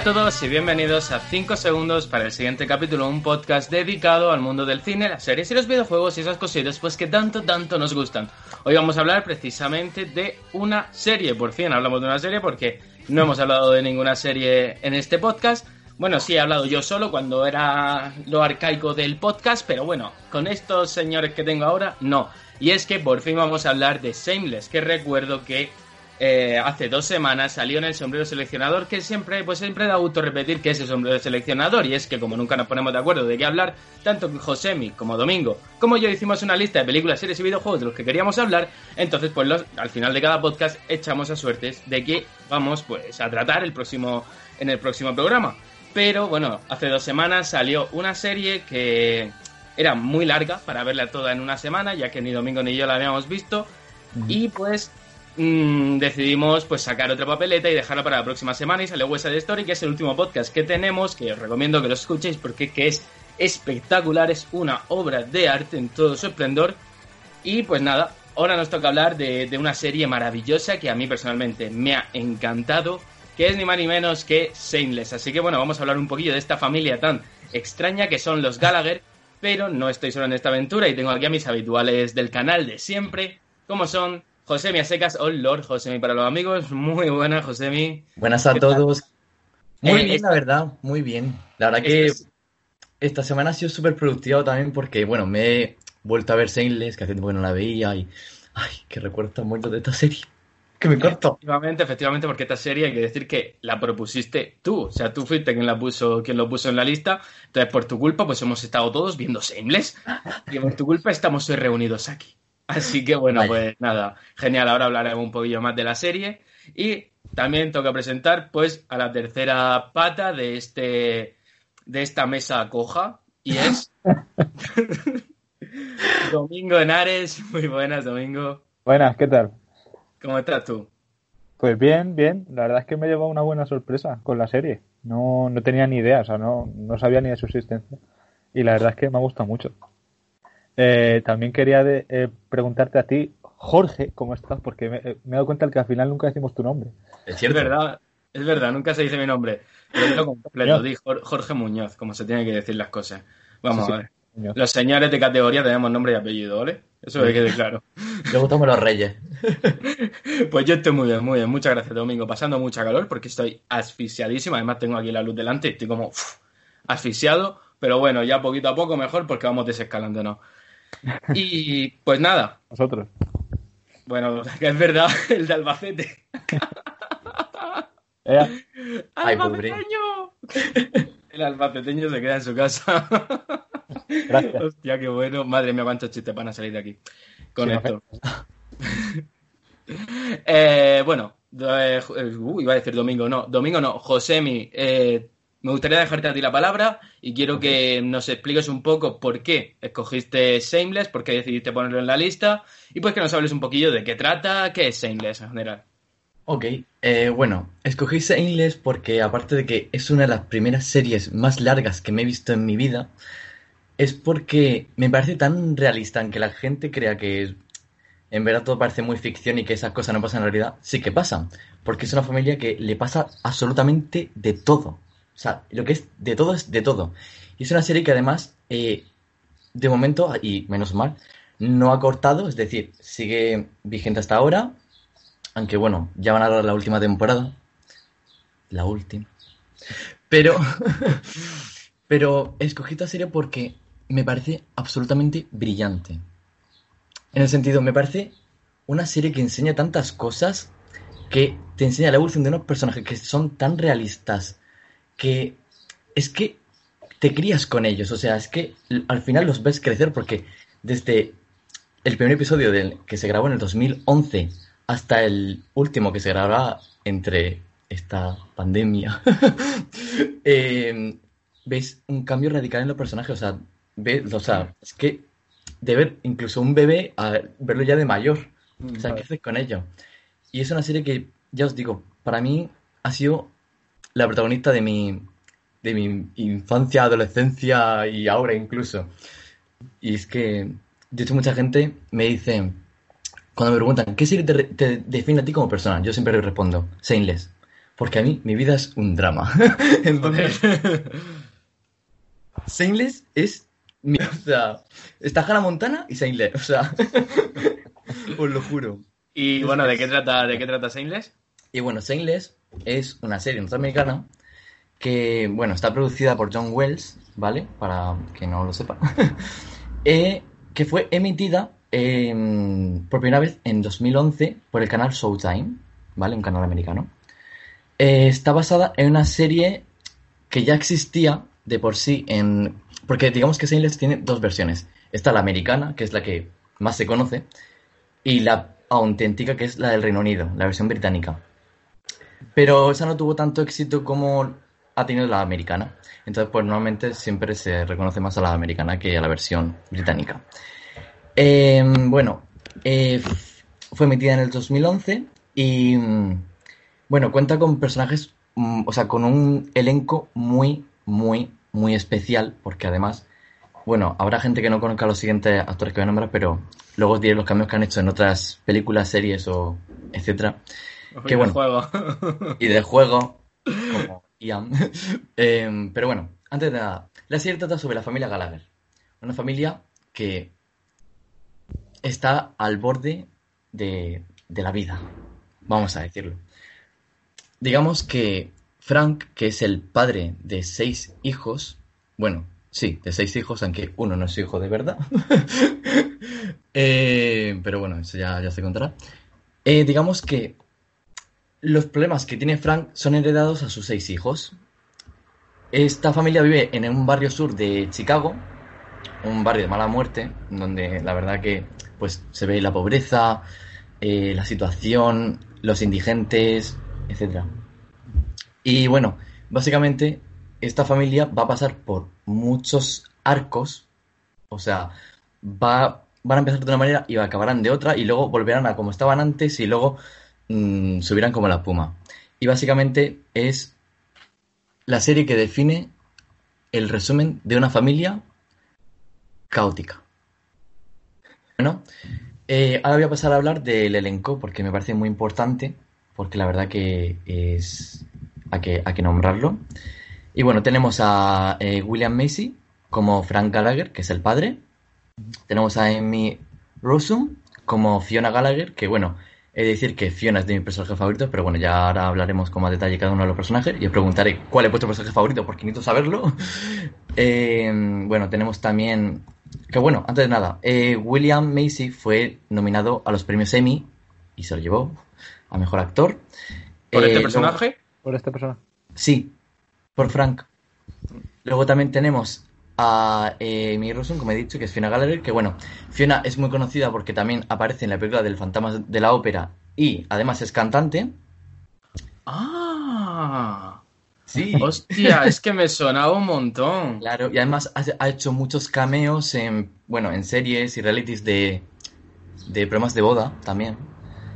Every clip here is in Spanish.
Hola a todos y bienvenidos a 5 segundos para el siguiente capítulo, un podcast dedicado al mundo del cine, las series y los videojuegos y esas cositas pues que tanto, tanto nos gustan. Hoy vamos a hablar precisamente de una serie, por fin hablamos de una serie porque no hemos hablado de ninguna serie en este podcast. Bueno, sí he hablado yo solo cuando era lo arcaico del podcast, pero bueno, con estos señores que tengo ahora, no. Y es que por fin vamos a hablar de Shameless, que recuerdo que eh, hace dos semanas salió en el sombrero seleccionador, que siempre, pues siempre da gusto repetir que es el sombrero seleccionador, y es que como nunca nos ponemos de acuerdo de qué hablar, tanto Josemi como Domingo, como yo hicimos una lista de películas, series y videojuegos de los que queríamos hablar, entonces pues al final de cada podcast echamos a suertes de que vamos pues a tratar el próximo, en el próximo programa. Pero bueno, hace dos semanas salió una serie que era muy larga para verla toda en una semana, ya que ni Domingo ni yo la habíamos visto. Y pues Mm, decidimos pues sacar otra papeleta y dejarla para la próxima semana y West Side Story, que es el último podcast que tenemos, que os recomiendo que lo escuchéis porque que es espectacular, es una obra de arte en todo su esplendor. Y pues nada, ahora nos toca hablar de, de una serie maravillosa que a mí personalmente me ha encantado, que es ni más ni menos que Shameless. Así que bueno, vamos a hablar un poquillo de esta familia tan extraña que son los Gallagher, pero no estoy solo en esta aventura y tengo aquí a mis habituales del canal de siempre, como son Josemi a secas, oh Lord Josemi para los amigos. Muy buenas, Josemi. Buenas a todos. Muy bien, la verdad, muy bien. La verdad que esta semana ha sido súper productiva también porque, bueno, me he vuelto a ver Shameless, que hace tiempo que no la veía y... ¡Ay, qué recuerdo tan muerto de esta serie! Que me corto. Efectivamente, efectivamente, porque esta serie hay que decir que la propusiste tú. O sea, tú fuiste quien la puso, quien lo puso en la lista. Entonces, por tu culpa, pues hemos estado todos viendo Shameless. Y por tu culpa estamos hoy reunidos aquí. Así que bueno, pues nada, genial. Ahora hablaremos un poquillo más de la serie. Y también toca presentar pues a la tercera pata de este de esta mesa coja y es Domingo Henares. Muy buenas, Domingo. Buenas, ¿qué tal? ¿Cómo estás tú? Pues bien, bien. La verdad es que me llevó una buena sorpresa con la serie. No, no tenía ni idea, o sea, no, no sabía ni de su existencia. Y la verdad es que me ha gustado mucho. Eh, también quería eh, preguntarte a ti, Jorge, ¿cómo estás? Porque me, he dado cuenta de que al final nunca decimos tu nombre. Es verdad, es verdad, nunca se dice mi nombre. Lo completo, di Jorge Muñoz, como se tiene que decir las cosas. Vamos a ver. Los señores de categoría tenemos nombre y apellido, ¿vale? Eso que quede claro. Le gustamos los reyes. pues yo estoy muy bien, muy bien. Muchas gracias, Domingo. Pasando mucha calor porque estoy asfixiadísimo. Además, tengo aquí la luz delante y estoy como asfixiado. Pero bueno, ya poquito a poco mejor porque vamos desescalando, ¿no? Y pues nada. Nosotros. Bueno, es verdad, el de Albacete. ¡Albaceteño! El albaceteño se queda en su casa. Gracias. Hostia, qué bueno. Madre mía, cuántos chistes van a salir de aquí con esto. eh, bueno, eh, uh, iba a decir domingo, no. Domingo no. Josemi, eh, me gustaría dejarte a ti la palabra y quiero que nos expliques un poco por qué escogiste Shameless, por qué decidiste ponerlo en la lista y pues que nos hables un poquillo de qué trata, qué es Shameless en general. Ok, eh, bueno, escogí Shameless porque aparte de que es una de las primeras series más largas que me he visto en mi vida, es porque me parece tan realista en que la gente crea que en verdad todo parece muy ficción y que esas cosas no pasan en realidad, sí que pasan, porque es una familia que le pasa absolutamente de todo sea, lo que es de todo es de todo. Y es una serie que además, eh, de momento, y menos mal, no ha cortado, es decir, sigue vigente hasta ahora. Aunque bueno, ya van a dar la última temporada. La última. Pero, pero escogí esta serie porque me parece absolutamente brillante. En el sentido, me parece una serie que enseña tantas cosas que te enseña la evolución de unos personajes que son tan realistas que es que te crías con ellos, o sea, es que al final los ves crecer porque desde el primer episodio del, que se grabó en el 2011 hasta el último que se grabará entre esta pandemia, eh, ves un cambio radical en los personajes, o sea, ves, o sea, es que de ver incluso un bebé a verlo ya de mayor, o sea, ¿qué haces con ello? Y es una serie que, ya os digo, para mí ha sido la protagonista de mi, de mi infancia, adolescencia y ahora incluso. Y es que, de hecho, mucha gente me dice, cuando me preguntan, ¿qué serie te, define a ti como persona? Yo siempre respondo, Shameless. Porque a mí mi vida es un drama. Entonces, Shameless es mi... O sea, está Hannah Montana y Shameless. O sea, os lo juro. Y bueno, ¿de qué trata, de qué trata Shameless? Y bueno, Shameless es una serie norteamericana que, bueno, está producida por John Wells, ¿vale? Para que no lo sepa. eh, que fue emitida eh, por primera vez en 2011 por el canal Showtime, ¿vale? Un canal americano. Eh, está basada en una serie que ya existía de por sí en... Porque digamos que Shameless tiene dos versiones. Está la americana, que es la que más se conoce, y la auténtica, que es la del Reino Unido, la versión británica. Pero esa no tuvo tanto éxito como ha tenido la americana. Entonces, pues normalmente siempre se reconoce más a la americana que a la versión británica. Eh, bueno, eh, fue emitida en el 2011 y, mm, bueno, cuenta con personajes, mm, o sea, con un elenco muy, muy, muy especial, porque además, bueno, habrá gente que no conozca los siguientes actores que voy a nombrar, pero luego os diré los cambios que han hecho en otras películas, series o etcétera. Que bueno. Juego. y de juego, como Ian. eh, pero bueno, antes de nada, la serie trata sobre la familia Gallagher. Una familia que está al borde de, de la vida, vamos a decirlo. Digamos que Frank, que es el padre de seis hijos, bueno, sí, de seis hijos, aunque uno no es hijo de verdad. eh, pero bueno, eso ya, ya se contará. Eh, digamos que los problemas que tiene Frank son heredados a sus seis hijos. Esta familia vive en un barrio sur de Chicago, un barrio de mala muerte, donde la verdad que pues se ve la pobreza, eh, la situación, los indigentes, etc. Y bueno, básicamente esta familia va a pasar por muchos arcos, o sea, va, van a empezar de una manera y acabarán de otra y luego volverán a como estaban antes y luego mmm, subirán como la espuma. Y básicamente es la serie que define el resumen de una familia caótica. Bueno, eh, ahora voy a pasar a hablar del elenco porque me parece muy importante, porque la verdad que es hay que, hay que nombrarlo. Y bueno, tenemos a eh, William Macy como Frank Gallagher, que es el padre. Tenemos a Amy Rossum como Fiona Gallagher, que bueno, he de decir que Fiona es de mis personajes favoritos, pero bueno, ya ahora hablaremos con más detalle cada uno de los personajes y os preguntaré cuál es vuestro personaje favorito porque necesito saberlo. eh, bueno, tenemos también que bueno, antes de nada, eh, William Macy fue nominado a los premios Emmy y se lo llevó a mejor actor. ¿Por Eh, este luego- personaje? Por este personaje. Sí, por Frank. Luego también tenemos a eh, Amy Rossum, como he dicho, que es Fiona Gallagher, que bueno, Fiona es muy conocida porque también aparece en la película del Fantasma de la Ópera y además es cantante. Ah, Sí. hostia, es que me sonaba un montón. Claro, y además ha, ha hecho muchos cameos en, bueno, en series y realities de, de programas de boda también.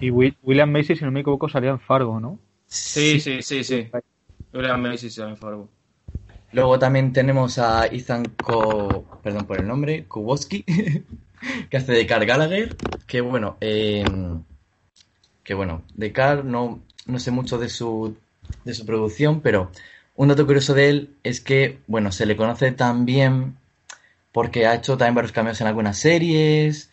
Y Will- William Macy, si no me equivoco, salía en Fargo, ¿no? Sí, sí, sí, sí. William Macy se me fue. Luego también tenemos a Ethan Ko, perdón por el nombre, Kuboski, que hace de Carl Gallagher, que bueno, eh, que bueno, de Carl no, no sé mucho de su, de su producción, pero un dato curioso de él es que, bueno, se le conoce también porque ha hecho también varios cameos en algunas series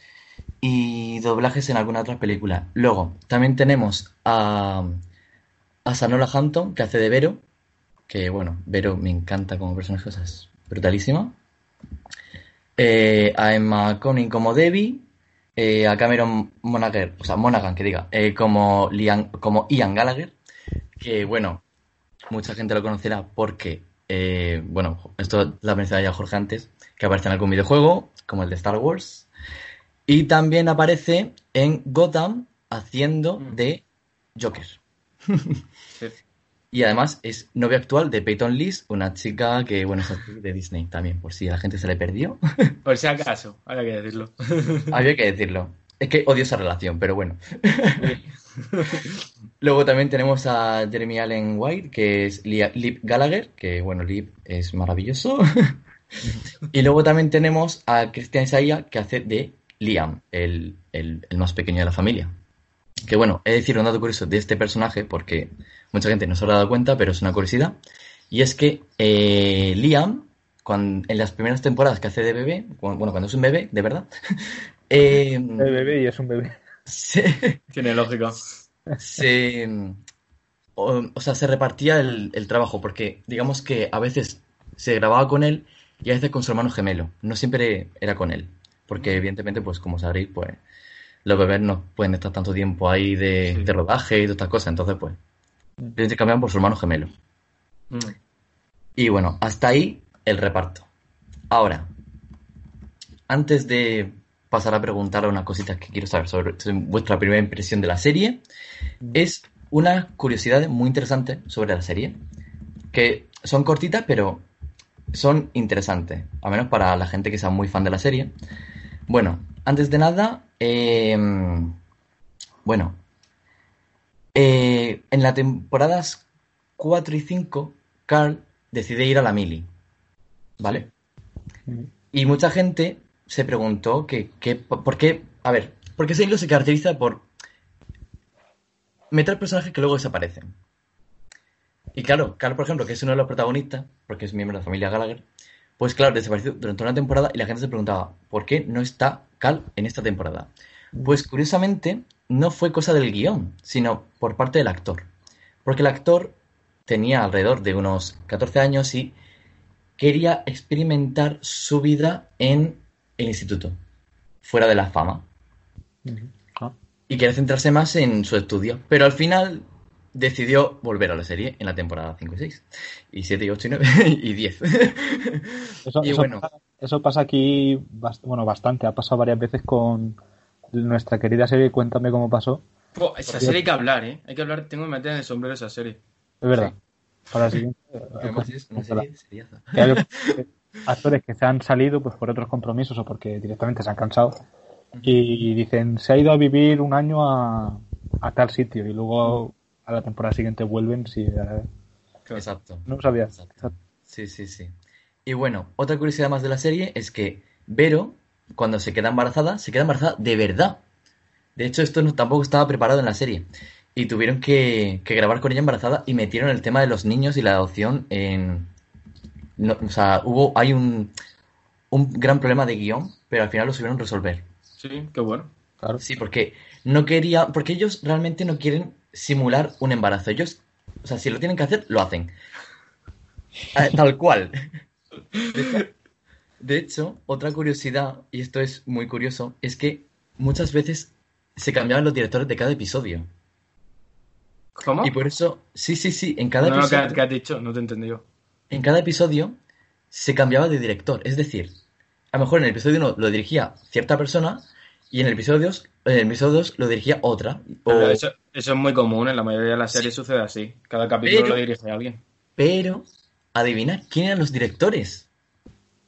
y doblajes en alguna otra película. Luego, también tenemos a, a Sanola Hampton, que hace de Vero, que bueno, Vero me encanta como personaje, o sea, es brutalísima. Eh, a Emma Conning como Debbie, eh, a Cameron Monaghan, o sea, Monaghan, que diga, eh, como, Liam, como Ian Gallagher, que bueno, mucha gente lo conocerá porque, eh, bueno, esto la mencionaba ya Jorge antes, que aparece en algún videojuego, como el de Star Wars, y también aparece en Gotham haciendo Mm. de Joker. Y además es novia actual de Peyton List, una chica que, bueno, es actriz de Disney también, por si a la gente se le perdió. Por si acaso, había que decirlo. Había que decirlo. Es que odio esa relación, pero bueno. Luego también tenemos a Jeremy Allen White, que es Lip Gallagher, que bueno, Lip es maravilloso. y luego también tenemos a Christian Isaiah, que hace de Liam, el, el- el más pequeño de la familia. Que bueno, he de decir un dato curioso de este personaje, porque mucha gente no se lo ha dado cuenta, pero es una curiosidad. Y es que eh, Liam, cuando, en las primeras temporadas que hace de bebé, bueno, cuando es un bebé, de verdad. eh, Es bebé y es un bebé. se, Tiene lógica. se, o, o sea, se repartía el, el trabajo, porque digamos que a veces se grababa con él y a veces con su hermano gemelo. No siempre era con él, porque evidentemente, pues como sabréis, pues los bebés no pueden estar tanto tiempo ahí de, Sí. de rodaje y de estas cosas, entonces pues se intercambiaban por su hermano gemelo. Mm. Y bueno, hasta ahí el reparto. Ahora, antes de pasar a preguntar unas cositas que quiero saber sobre sobre vuestra primera impresión de la serie, es una curiosidad muy interesante sobre la serie, que son cortitas, pero son interesantes, a menos para la gente que sea muy fan de la serie. Bueno, antes de nada, eh, bueno, eh, en las temporadas 4 y 5, Carl decide ir a la mili, ¿vale? Y mucha gente se preguntó que, que- por qué, a ver, ¿por qué ese hilo se caracteriza por meter personajes que luego desaparecen? Y claro, Carl, por ejemplo, que es uno de los protagonistas, porque es miembro de la familia Gallagher, pues claro, desapareció durante una temporada y la gente se preguntaba, ¿por qué no está Carl en esta temporada? Pues curiosamente, no fue cosa del guion, sino por parte del actor. Porque el actor tenía alrededor de unos 14 años y quería experimentar su vida en el instituto, fuera de la fama. Ah. Y quería centrarse más en su estudio. Pero al final decidió volver a la serie en la temporada 5 y 6. Y 7 y 8 y 9 y 10. Eso, Y eso bueno. pasa, eso pasa aquí, bast- bueno, bastante. Ha pasado varias veces con nuestra querida serie Cuéntame cómo pasó. Po, esa serie hay que hablar, ¿eh? Hay que hablar, tengo que meter en el sombrero esa serie. Es verdad. Sí. Para la siguiente. Además es una serie seriaza. Que hay actores que se han salido pues por otros compromisos o porque directamente se han cansado y dicen se ha ido a vivir un año a, a tal sitio y luego a la temporada siguiente vuelven si eh, Exacto. no lo sabía Exacto. Sí, sí, sí. Y bueno, otra curiosidad más de la serie es que Vero, cuando se queda embarazada, se queda embarazada de verdad. De hecho, esto no, tampoco estaba preparado en la serie. Y tuvieron que, que grabar con ella embarazada y metieron el tema de los niños y la adopción en... no, o sea, hubo, hay un, un gran problema de guion, pero al final lo supieron resolver. Sí, qué bueno. claro Sí, porque no quería, porque ellos realmente no quieren simular un embarazo. Ellos, o sea, si lo tienen que hacer, lo hacen. Eh, Tal cual. De hecho, otra curiosidad, y esto es muy curioso, es que muchas veces se cambiaban los directores de cada episodio. ¿Cómo? Y por eso, sí, sí, sí, en cada no, no, ¿qué, episodio, has dicho? No te he entendido. en cada episodio se cambiaba de director. Es decir, a lo mejor en el episodio 1 lo dirigía cierta persona y en el episodio 2, en el episodio 2 lo dirigía otra. O- Pero eso, eso es muy común, en la mayoría de las series sucede así. Cada capítulo Pero- lo dirige alguien. Pero, adivina quién eran los directores.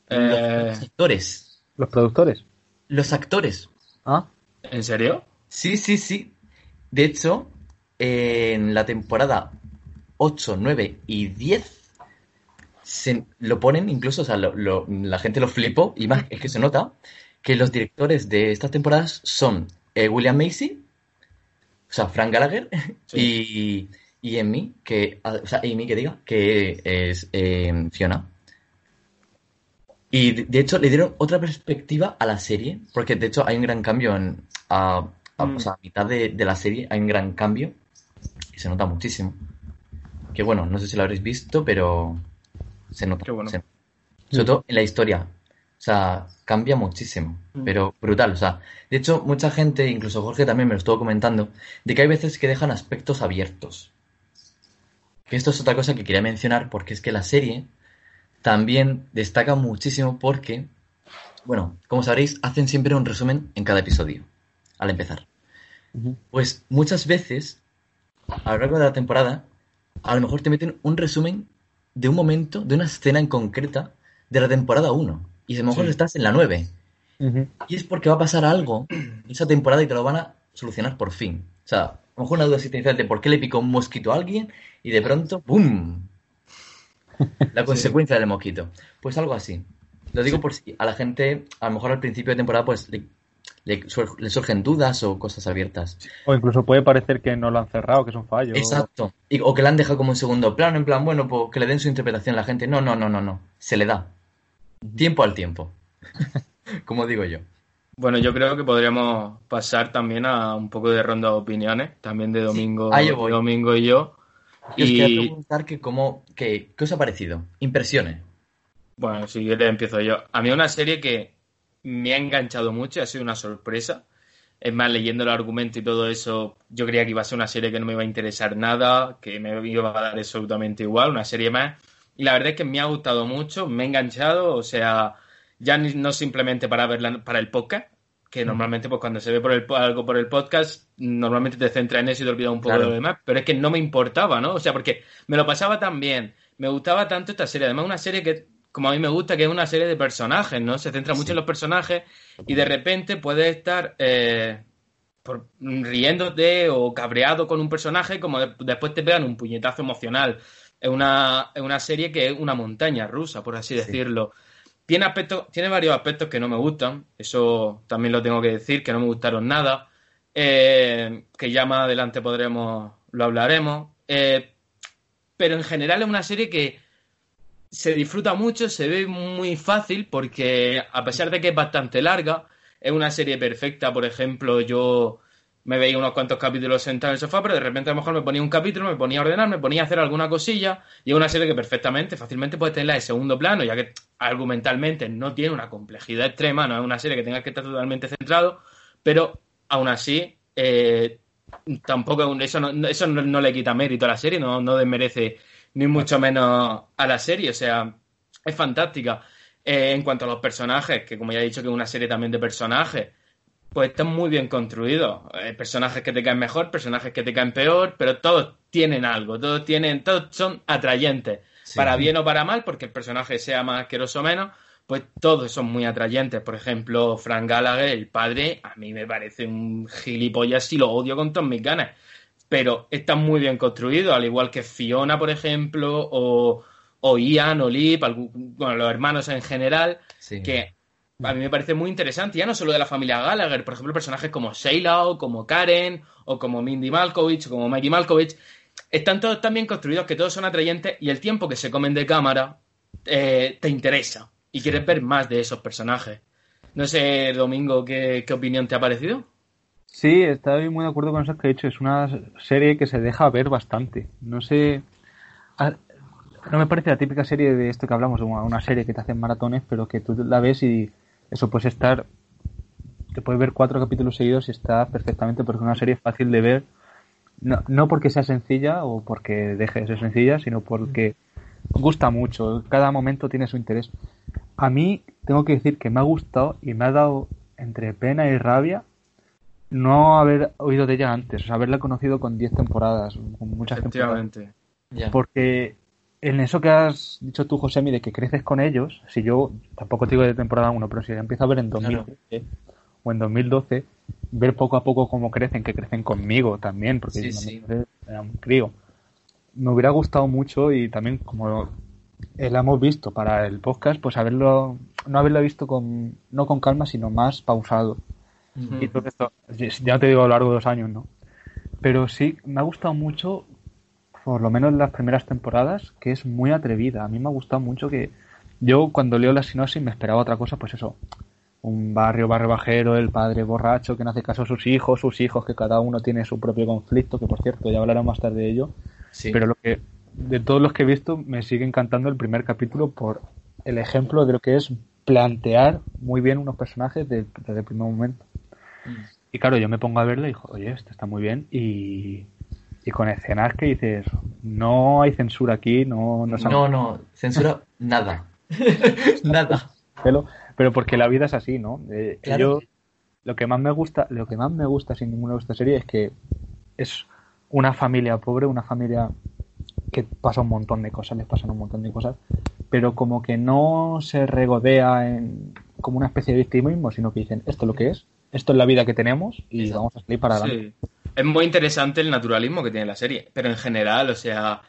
Eh, Los actores. los productores Los actores. ah ¿En serio? Sí, sí, sí. De hecho, en la temporada 8, 9 y 10 se lo ponen incluso, o sea, lo- lo- la gente lo flipó y más es que se nota que los directores de estas temporadas son eh, William Macy, o sea, Frank Gallagher y, y Amy, que, o sea, Amy que diga, que es eh, Fiona. Y de, hecho le dieron otra perspectiva a la serie, porque de hecho hay un gran cambio en, a, a- Mm. o sea, a mitad de, de la serie hay un gran cambio y se nota muchísimo. Que bueno, no sé si lo habréis visto, pero se nota. Qué bueno. se- sobre todo en la historia. O sea, cambia muchísimo, Mm. pero brutal. O sea, de hecho, mucha gente, incluso Jorge también me lo estuvo comentando, de que hay veces que dejan aspectos abiertos. Que esto es otra cosa que quería mencionar porque es que la serie también destaca muchísimo porque, bueno, como sabréis, hacen siempre un resumen en cada episodio, al empezar. Pues muchas veces, a lo largo de la temporada, a lo mejor te meten un resumen de un momento, de una escena en concreta de la temporada 1. Y a lo mejor Sí. estás en la 9. Ujú. Y es porque va a pasar algo en esa temporada y te lo van a solucionar por fin. O sea, a lo mejor una duda existencial de por qué le picó un mosquito a alguien y de pronto, ¡pum! La consecuencia del mosquito. Pues algo así. Lo digo por si a la gente, a lo mejor al principio de temporada, pues le, le, surgen dudas o cosas abiertas. O incluso puede parecer que no lo han cerrado, que es un fallo. Exacto. o que le han dejado como en segundo plano, en plan, bueno, pues que le den su interpretación a la gente. No, no, no, no, no. Se le da. Tiempo al tiempo. como digo yo. Bueno, yo creo que podríamos pasar también a un poco de ronda de opiniones, también de Domingo, Domingo y yo. y os quiero preguntar que cómo, que, ¿qué os ha parecido? Impresiones. Bueno, si quieres empiezo yo. A mí una serie que me ha enganchado mucho, ha sido una sorpresa. Es más, leyendo el argumento y todo eso, yo creía que iba a ser una serie que no me iba a interesar nada, que me iba a dar absolutamente igual, una serie más. Y la verdad es que me ha gustado mucho, me ha enganchado, o sea, ya no simplemente para verla para el podcast, que normalmente pues cuando se ve por el, algo por el podcast, normalmente te centra en eso y te olvidas un poco de lo demás, pero es que no me importaba, ¿no? O sea, porque me lo pasaba tan bien, me gustaba tanto esta serie, además una serie que como a mí me gusta, que es una serie de personajes, ¿no? Se centra mucho en los personajes y de repente puedes estar eh, por, riéndote o cabreado con un personaje, como después te pegan un puñetazo emocional. Es una, es una serie que es una montaña rusa, por así decirlo. Tiene, aspectos, tiene varios aspectos que no me gustan, eso también lo tengo que decir, que no me gustaron nada, eh, que ya más adelante podremos, lo hablaremos, eh, pero en general es una serie que se disfruta mucho, se ve muy fácil, porque a pesar de que es bastante larga, es una serie perfecta, por ejemplo, yo me veía unos cuantos capítulos sentado en el sofá, pero de repente a lo mejor me ponía un capítulo, me ponía a ordenar, me ponía a hacer alguna cosilla, y es una serie que perfectamente, fácilmente puedes tenerla de segundo plano, ya que argumentalmente no tiene una complejidad extrema, no es una serie que tenga que estar totalmente centrado, pero aún así, eh, tampoco eso, no, eso no, le quita mérito a la serie, no, no desmerece ni mucho menos a la serie, o sea, es fantástica. Eh, en cuanto a los personajes, que como ya he dicho que es una serie también de personajes, pues están muy bien construidos. Eh, personajes que te caen mejor, personajes que te caen peor, pero todos tienen algo, todos tienen, todos son atrayentes, para bien o para mal, porque el personaje sea más asqueroso o menos, pues todos son muy atrayentes. Por ejemplo, Frank Gallagher, el padre, a mí me parece un gilipollas y lo odio con todas mis ganas. Pero está muy bien construido, al igual que Fiona, por ejemplo, o, o Ian, o Lip, bueno, los hermanos en general, que a mí me parece muy interesante, ya no solo de la familia Gallagher, por ejemplo, personajes como Sheila, o como Karen, o como Mindy Malkovich, o como Maggie Malkovich, están todos tan bien construidos que todos son atrayentes y el tiempo que se comen de cámara eh, te interesa y quieres ver más de esos personajes. No sé, Domingo, ¿qué, opinión te ha parecido? Sí, estoy muy de acuerdo con eso que he dicho. Es una serie que se deja ver bastante. No sé. No me parece la típica serie de esto que hablamos, una serie que te hacen maratones, pero que tú la ves y eso puede estar, te puedes ver cuatro capítulos seguidos y está perfectamente porque es una serie fácil de ver, no, no porque sea sencilla o porque deje de ser sencilla, sino porque gusta mucho, cada momento tiene su interés. A mí tengo que decir que me ha gustado y me ha dado entre pena y rabia no haber oído de ella antes, o sea, haberla conocido con 10 temporadas, con muchas temporadas. Porque en eso que has dicho tú, Josemi, de que creces con ellos, si yo tampoco te digo de temporada 1, pero si empiezo a ver en 2013 o en 2012, ver poco a poco cómo crecen, que crecen conmigo también, porque yo era un crío. Me hubiera gustado mucho y también como la hemos visto para el podcast, pues haberlo, no haberlo visto con, no con calma, sino más pausado. Y todo esto, ya te digo a lo largo de dos años, ¿no? Pero sí, me ha gustado mucho por lo menos en las primeras temporadas, que es muy atrevida. A mí me ha gustado mucho que yo cuando leo la sinopsis me esperaba otra cosa, pues eso, un barrio barrio bajero, el padre borracho que no hace caso a sus hijos, sus hijos que cada uno tiene su propio conflicto, que por cierto ya hablaremos más tarde de ello. Pero lo que de todos los que he visto me sigue encantando el primer capítulo por el ejemplo de lo que es plantear muy bien unos personajes desde, el primer momento. Mm. Y claro, yo me pongo a verlo y digo, oye, esto está muy bien y y con escenas que dices, no hay censura aquí, no... No, no, no, censura nada. nada. Pero, pero porque la vida es así, ¿no? Eh, yo, lo que más me gusta, lo que más me gusta sin ninguna de estas series es que es una familia pobre, una familia que pasa un montón de cosas, les pasan un montón de cosas, pero como que no se regodea en como una especie de victimismo, sino que dicen, esto es lo que es, esto es la vida que tenemos y vamos a salir para adelante. Es muy interesante el naturalismo que tiene la serie, pero en general, o sea,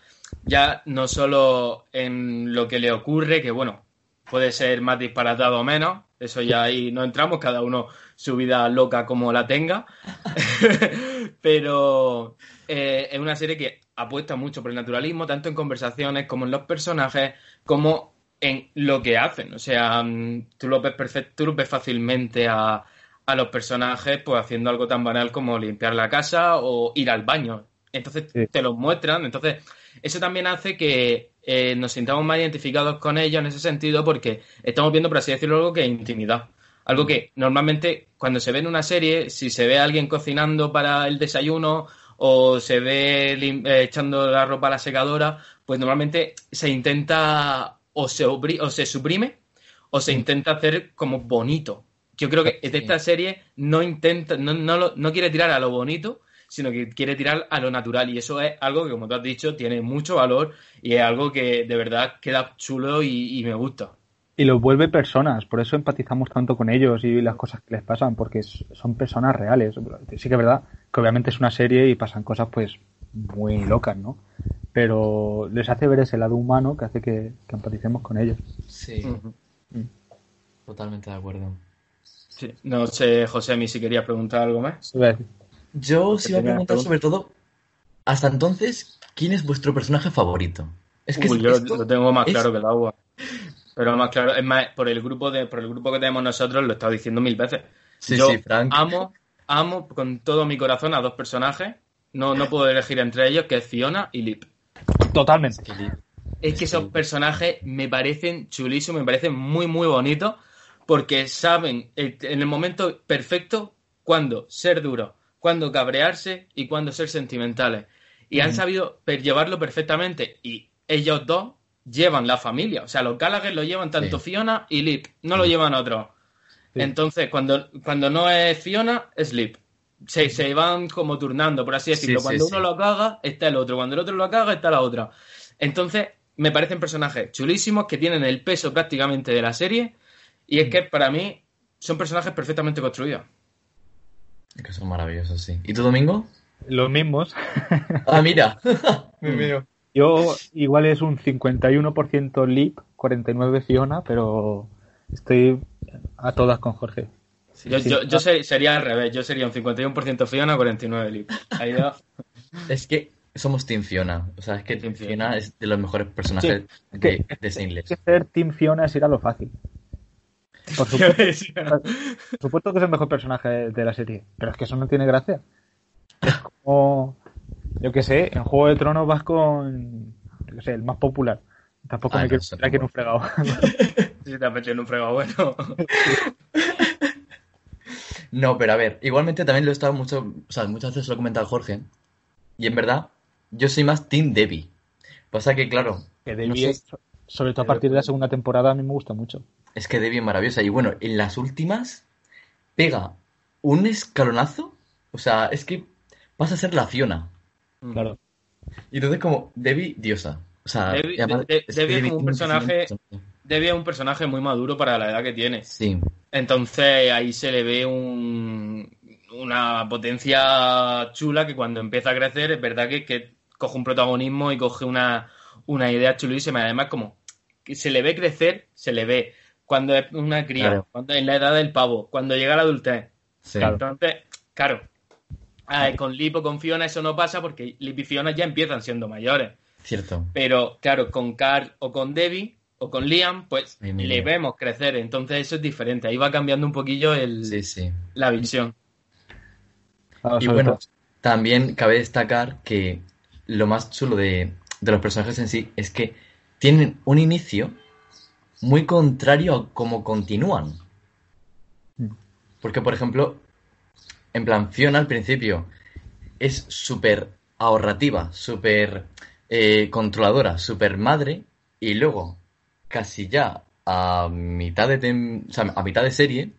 ya no solo en lo que le ocurre, que bueno, puede ser más disparatado o menos, eso ya ahí no entramos, cada uno su vida loca como la tenga. Pero eh, es una serie que apuesta mucho por el naturalismo, tanto en conversaciones como en los personajes, como en lo que hacen. O sea, mm, tú lo ves, perfecto, tú lo ves fácilmente a, a los personajes pues haciendo algo tan banal como limpiar la casa o ir al baño. Entonces Sí. te los muestran. Entonces, eso también hace que eh, nos sintamos más identificados con ellos en ese sentido porque estamos viendo, por así decirlo, algo que es intimidad. Algo que normalmente cuando se ve en una serie, si se ve a alguien cocinando para el desayuno o se ve eh, echando la ropa a la secadora, pues normalmente se intenta o se, o se suprime o se intenta hacer como bonito. Yo creo que Sí. esta serie no intenta, no, no, lo- no quiere tirar a lo bonito, sino que quiere tirar a lo natural. Y eso es algo que, como tú has dicho, tiene mucho valor y es algo que de verdad queda chulo y, y me gusta. Y los vuelve personas, por eso empatizamos tanto con ellos y las cosas que les pasan, porque son personas reales. Sí que es verdad que obviamente es una serie y pasan cosas pues muy locas, ¿no? Pero les hace ver ese lado humano que hace que, que empaticemos con ellos. Sí, totalmente de acuerdo. Sí. No sé, José, si querías preguntar algo más. A Yo os iba a preguntar pregunta. sobre todo, hasta entonces, ¿quién es vuestro personaje favorito? Es que Uy, es- yo esto lo tengo más es- claro que el agua. Pero más claro, es más, por el grupo de, por el grupo que tenemos nosotros, lo he estado diciendo mil veces. Sí, yo sí, Frank. amo, amo con todo mi corazón a dos personajes. No, no puedo elegir entre ellos, que es Fiona y Lip. Totalmente. Es que esos Sí. personajes me parecen chulísimos, me parecen muy, muy bonitos, porque saben en el momento perfecto cuándo ser duro, cuándo cabrearse y cuándo ser sentimentales. Y han sabido llevarlo perfectamente. Y ellos dos llevan la familia. O sea, los Gallagher lo llevan tanto Sí. Fiona y Lip, no lo llevan otros. Sí. Entonces, cuando, cuando no es Fiona, es Lip. Se, se van como turnando, por así decirlo. Cuando uno lo caga, está el otro. Cuando el otro lo caga, está la otra. Entonces, me parecen personajes chulísimos que tienen el peso prácticamente de la serie. Y es que para mí son personajes perfectamente construidos. Es que son maravillosos, sí. ¿Y tu domingo? Los mismos. Ah, mira. Me Mm. miro. Yo igual es un 51% Lip, 49% Fiona, pero estoy a todas con Jorge. Yo, Sí. yo, yo ser- sería al revés. Yo sería un 51% Fiona, 49% Lip. Ahí va. Es que somos Team Fiona. O sea, es que Team Fiona. Fiona es de los mejores personajes Sí, de, de que ser Team Fiona es ir a lo fácil. Por supuesto, por supuesto que es el mejor personaje de la serie, pero es que eso no tiene gracia. Es como, yo qué sé, en Juego de Tronos vas con, yo qué sé, el más popular. Tampoco Ah, me no, quiero meter aquí en un fregado. Sí, te has metido en un fregado bueno. No, pero a ver, igualmente también lo he estado mucho, o sea, muchas veces lo ha comentado Jorge, y en verdad, yo soy más Team Debbie. Pasa que, claro, Que no Debbie, sé, sobre todo a partir de la segunda temporada, a mí me gusta mucho. Es que Debbie es maravillosa, y bueno, en las últimas pega un escalonazo, o sea, es que pasa a ser la Fiona. Claro. Y entonces como Debbie, diosa. O sea, Debbie- y además, de- es que Debbie es como un personaje-. Debbie es un personaje muy maduro para la edad que tiene. Sí, Entonces ahí se le ve un, una potencia chula que cuando empieza a crecer es verdad que, que coge un protagonismo y coge una, una idea chulísima. Además, como que se le ve crecer, se le ve cuando es una cría, Claro. cuando en la edad del pavo, cuando llega a la adultez. sí. Entonces, claro, ah, con Lip o con Fiona eso no pasa porque Lip y Fiona ya empiezan siendo mayores. Cierto. Pero claro, con Carl o con Debbie o con Liam, pues Ay, le vemos crecer. Entonces eso es diferente. Ahí va cambiando un poquillo el, Sí, sí. la visión. Y bueno, también cabe destacar que lo más chulo de, de los personajes en sí es que tienen un inicio muy contrario a cómo continúan. Mm. Porque, por ejemplo, en plan, Fiona al principio es súper ahorrativa, súper eh, controladora, súper madre, y luego, casi ya a mitad de, tem- o sea, a mitad de serie,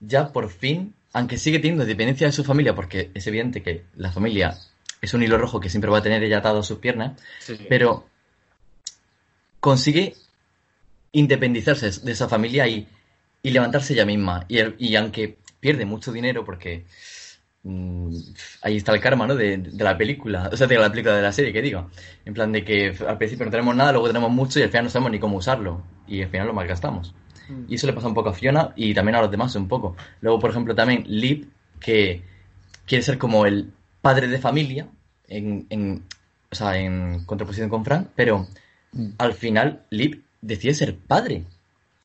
ya por fin, aunque sigue teniendo dependencia de su familia, porque es evidente que la familia es un hilo rojo que siempre va a tener ella atado a sus piernas, sí. pero consigue independizarse de esa familia y, y levantarse ella misma. Y, el- y aunque pierde mucho dinero, porque mm, ahí está el karma, ¿no? De, de la película, o sea, de la película de la serie, que digo. En plan de que al principio no tenemos nada, luego tenemos mucho y al final no sabemos ni cómo usarlo. Y al final lo malgastamos. Y eso le pasa un poco a Fiona y también a los demás un poco. Luego, por ejemplo, también Liv, que quiere ser como el padre de familia, en, en, o sea, en contraposición con Frank, pero Mm. al final Liv decide ser padre.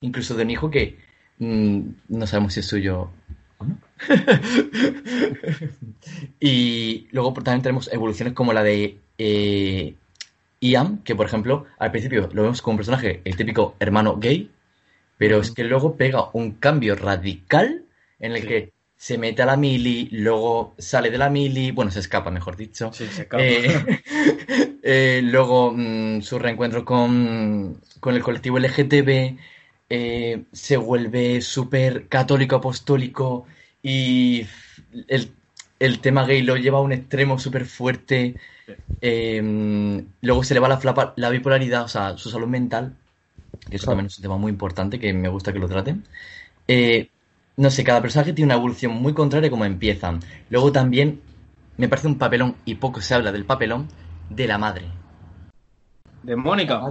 Incluso de un hijo que mm, no sabemos si es suyo o no. y luego también tenemos evoluciones como la de eh, Ian, que por ejemplo, al principio lo vemos como un personaje, el típico hermano gay, pero es que luego pega un cambio radical en el Sí. que se mete a la mili, luego sale de la mili, bueno, se escapa, mejor dicho. Sí, se escapa. Eh, eh, luego mm, su reencuentro con, con el colectivo LGTB, eh, se vuelve súper católico apostólico y el, el tema gay lo lleva a un extremo súper fuerte. Eh, luego se le va la, flapa- la bipolaridad, o sea, su salud mental, que eso Claro. también es un tema muy importante que me gusta que lo traten. Eh, no sé, cada personaje tiene una evolución muy contraria a como empiezan. Luego también me parece un papelón, y poco se habla del papelón, de la madre. De Mónica.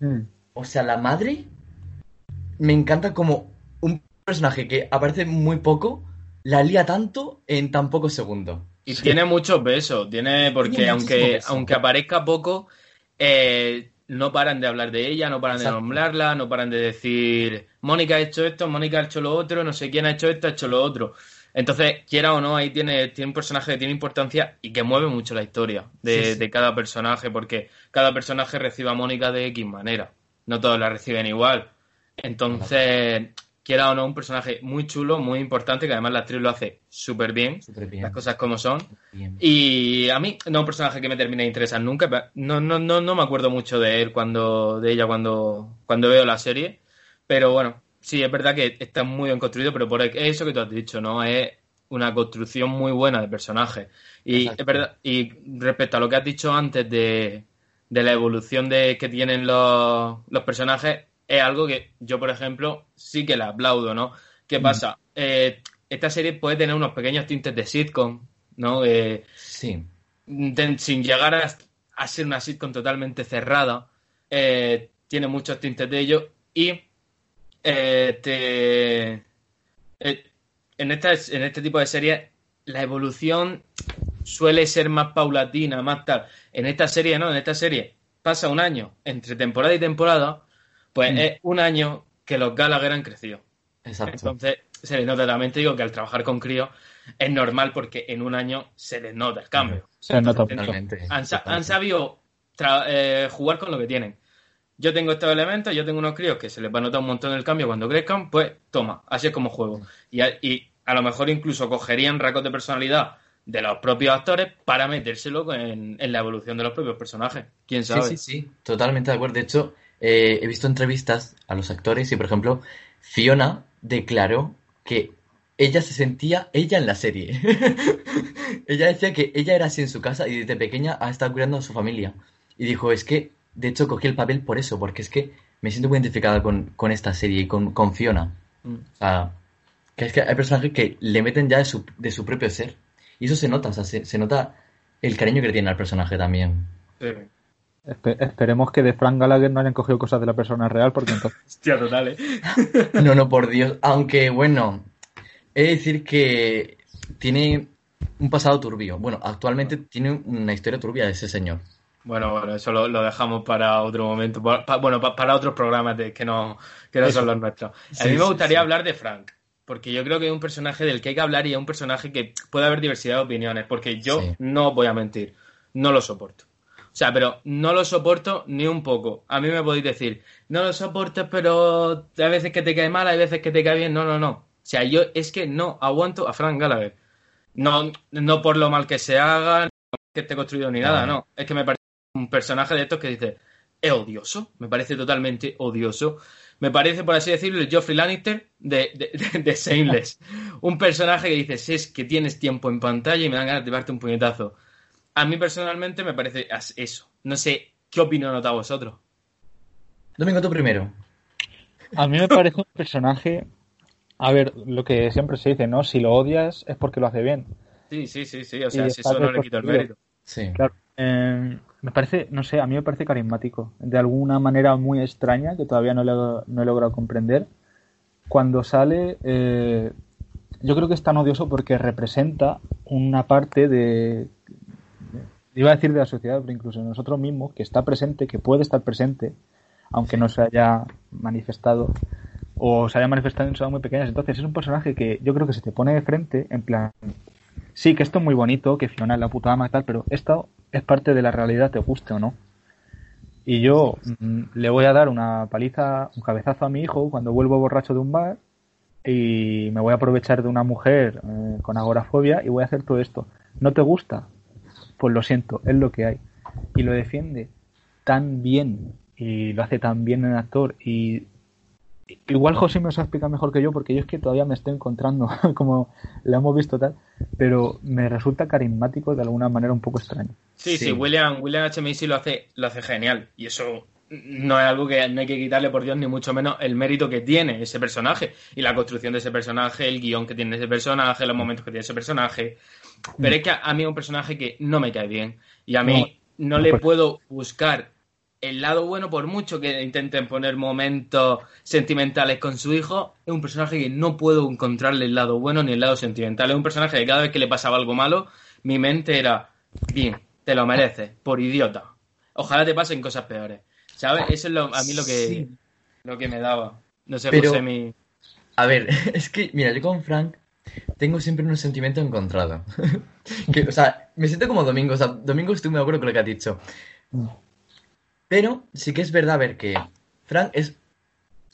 Mm. O sea, la madre me encanta como un personaje que aparece muy poco, la lía tanto en tan pocos segundos. Y tiene mucho peso, tiene, porque Tiene aunque, aunque aparezca poco, eh, no paran de hablar de ella, no paran de nombrarla, no paran de decir, Mónica ha hecho esto, Mónica ha hecho lo otro, no sé quién ha hecho esto, ha hecho lo otro. Entonces, quiera o no, ahí tiene, tiene un personaje que tiene importancia y que mueve mucho la historia de, Sí, sí. de cada personaje, porque cada personaje recibe a Mónica de X manera. No todos la reciben igual. Entonces, quiera o no, un personaje muy chulo, muy importante, que además la actriz lo hace súper bien, bien. las cosas como son. bien. Y a mí no es un personaje que me termine de interesar nunca. pero No, no, no, no me acuerdo mucho de él cuando, de ella cuando, cuando veo la serie. Pero bueno, sí, es verdad que está muy bien construido, pero por eso que tú has dicho, ¿no? Es una construcción muy buena de personaje. Y Exacto. es verdad, y respecto a lo que has dicho antes de, de la evolución de, que tienen los, los personajes, es algo que yo, por ejemplo, sí que la aplaudo, ¿no? ¿Qué Mm. pasa? Eh, esta serie puede tener unos pequeños tintes de sitcom, ¿no? Eh, Sí. de- sin llegar a, a ser una sitcom totalmente cerrada, eh, tiene muchos tintes de ello y eh, te, en, estas, en este tipo de series la evolución suele ser más paulatina, más tal. En esta serie, ¿no? En esta serie pasa un año entre temporada y temporada, pues Mm. es un año que los Gallagher han crecido. Exacto. Entonces, se les nota también, te digo que al trabajar con críos es normal porque en un año se les nota el cambio. Se nota. Totalmente. Han, sabido eh, jugar con lo que tienen. Yo tengo estos elementos, yo tengo unos críos que se les va a notar un montón el cambio cuando crezcan, pues toma, así es como juego. Y a, y a lo mejor incluso cogerían rasgos de personalidad de los propios actores para metérselo en, en la evolución de los propios personajes. ¿Quién sabe? Sí, sí, sí, totalmente de acuerdo. De hecho, eh, he visto entrevistas a los actores y, por ejemplo, Fiona declaró que ella se sentía ella en la serie. ella decía que ella era así en su casa y desde pequeña ha estado cuidando a su familia. Y dijo, es que, de hecho, cogí el papel por eso, porque es que me siento muy identificada con, con esta serie y con, con Fiona. Mm. O sea, que es que hay personajes que le meten ya de su, de su propio ser. Y eso se nota, o sea, se, se nota el cariño que le tiene al personaje también. Sí. Espe- esperemos que de Frank Gallagher no hayan cogido cosas de la persona real, porque entonces. Hostia, total, ¿eh? No, no, por Dios. Aunque, bueno, he de decir que tiene un pasado turbio. Bueno, actualmente tiene una historia turbia ese señor. Bueno, bueno, eso lo, lo dejamos para otro momento. pa- pa- bueno, pa- para otros programas de, que no, que no son los nuestros. A Sí, mí me gustaría sí. hablar de Frank, porque yo creo que es un personaje del que hay que hablar y es un personaje que puede haber diversidad de opiniones, porque yo Sí. no voy a mentir, no lo soporto. O sea, pero no lo soporto ni un poco. A mí me podéis decir, no lo soporto, pero hay veces que te cae mal, hay veces que te cae bien. No, no, no. O sea, yo es que no aguanto a Frank Gallagher. No, no por lo mal que se haga, no que esté construido ni nada, No. Es que me parece un personaje de estos que dice, es odioso, me parece totalmente odioso. Me parece, por así decirlo, el Geoffrey Lannister de, de, de, de Shameless. un personaje que dices, es que tienes tiempo en pantalla y me dan ganas de darte un puñetazo. A mí personalmente me parece eso. No sé qué opinión nota vosotros. Domingo, tú primero. A mí me parece un personaje. A ver, lo que siempre se dice, ¿no? Si lo odias es porque lo hace bien. Sí, sí, sí, sí. O sea, Y si eso no le quito el mérito. Sí. Claro. Eh, me parece, no sé, a mí me parece carismático. De alguna manera muy extraña que todavía no, no he logrado comprender. Cuando sale, eh, yo creo que es tan odioso porque representa una parte de, iba a decir de la sociedad, pero incluso de nosotros mismos, que está presente, que puede estar presente, aunque no se haya manifestado o se haya manifestado en cosas muy pequeñas. Entonces es un personaje que yo creo que se te pone de frente en plan, sí, que esto es muy bonito, que Fiona es la puta ama y tal, pero esto es parte de la realidad, te guste o no. Y yo mm, le voy a dar una paliza, un cabezazo a mi hijo cuando vuelvo borracho de un bar y me voy a aprovechar de una mujer eh, con agorafobia y voy a hacer todo esto. ¿No te gusta? Pues lo siento, es lo que hay. Y lo defiende tan bien y lo hace tan bien el actor y igual José me os explica mejor que yo porque yo es que todavía me estoy encontrando como lo hemos visto tal pero me resulta carismático de alguna manera un poco extraño sí sí, William William H. Macy lo hace lo hace genial y eso no es algo que no hay que quitarle por Dios ni mucho menos el mérito que tiene ese personaje y la construcción de ese personaje el guion que tiene ese personaje los momentos que tiene ese personaje pero es que a, mí es un personaje que no me cae bien y a mí no, no le pues puedo buscar el lado bueno, por mucho que intenten poner momentos sentimentales con su hijo, es un personaje que no puedo encontrarle el lado bueno ni el lado sentimental. Es un personaje que cada vez que le pasaba algo malo, mi mente era, bien, te lo mereces, por idiota. Ojalá te pasen cosas peores. ¿Sabes? Eso es a mí lo que, lo que me daba. No sé, José, mi... A ver, es que, mira, yo con Frank tengo siempre un sentimiento encontrado. o sea, me siento como Domingo. O sea, Domingo estoy muy de acuerdo con lo que has dicho. Pero sí que es verdad, ver, que Frank es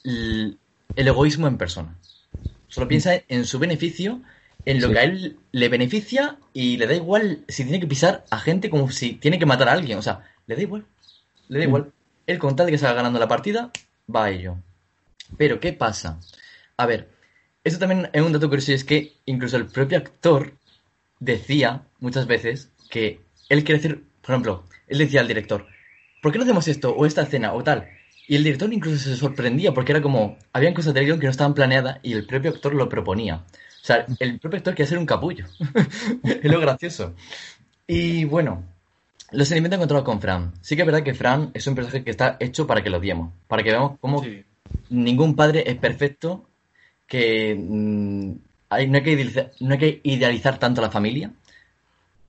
el, egoísmo en persona. Solo piensa en su beneficio, en lo que a él le beneficia y le da igual si tiene que pisar a gente como si tiene que matar a alguien. O sea, le da igual. Le da igual. Él con tal de que salga ganando la partida, va a ello. Pero, ¿qué pasa? A ver, esto también es un dato curioso y es que incluso el propio actor decía muchas veces que él quiere decir, por ejemplo, él decía al director, ¿por qué no hacemos esto o esta escena o tal? Y el director incluso se sorprendía porque era como, habían cosas del guion que no estaban planeadas y el propio actor lo proponía. O sea, el propio actor quería ser un capullo. es lo gracioso. Y bueno, los sentimientos encontrados con Fran. Sí que es verdad que Fran es un personaje que está hecho para que lo odiemos. Para que veamos cómo ningún padre es perfecto, que mm, no, hay que idealizar, no hay que idealizar tanto a la familia,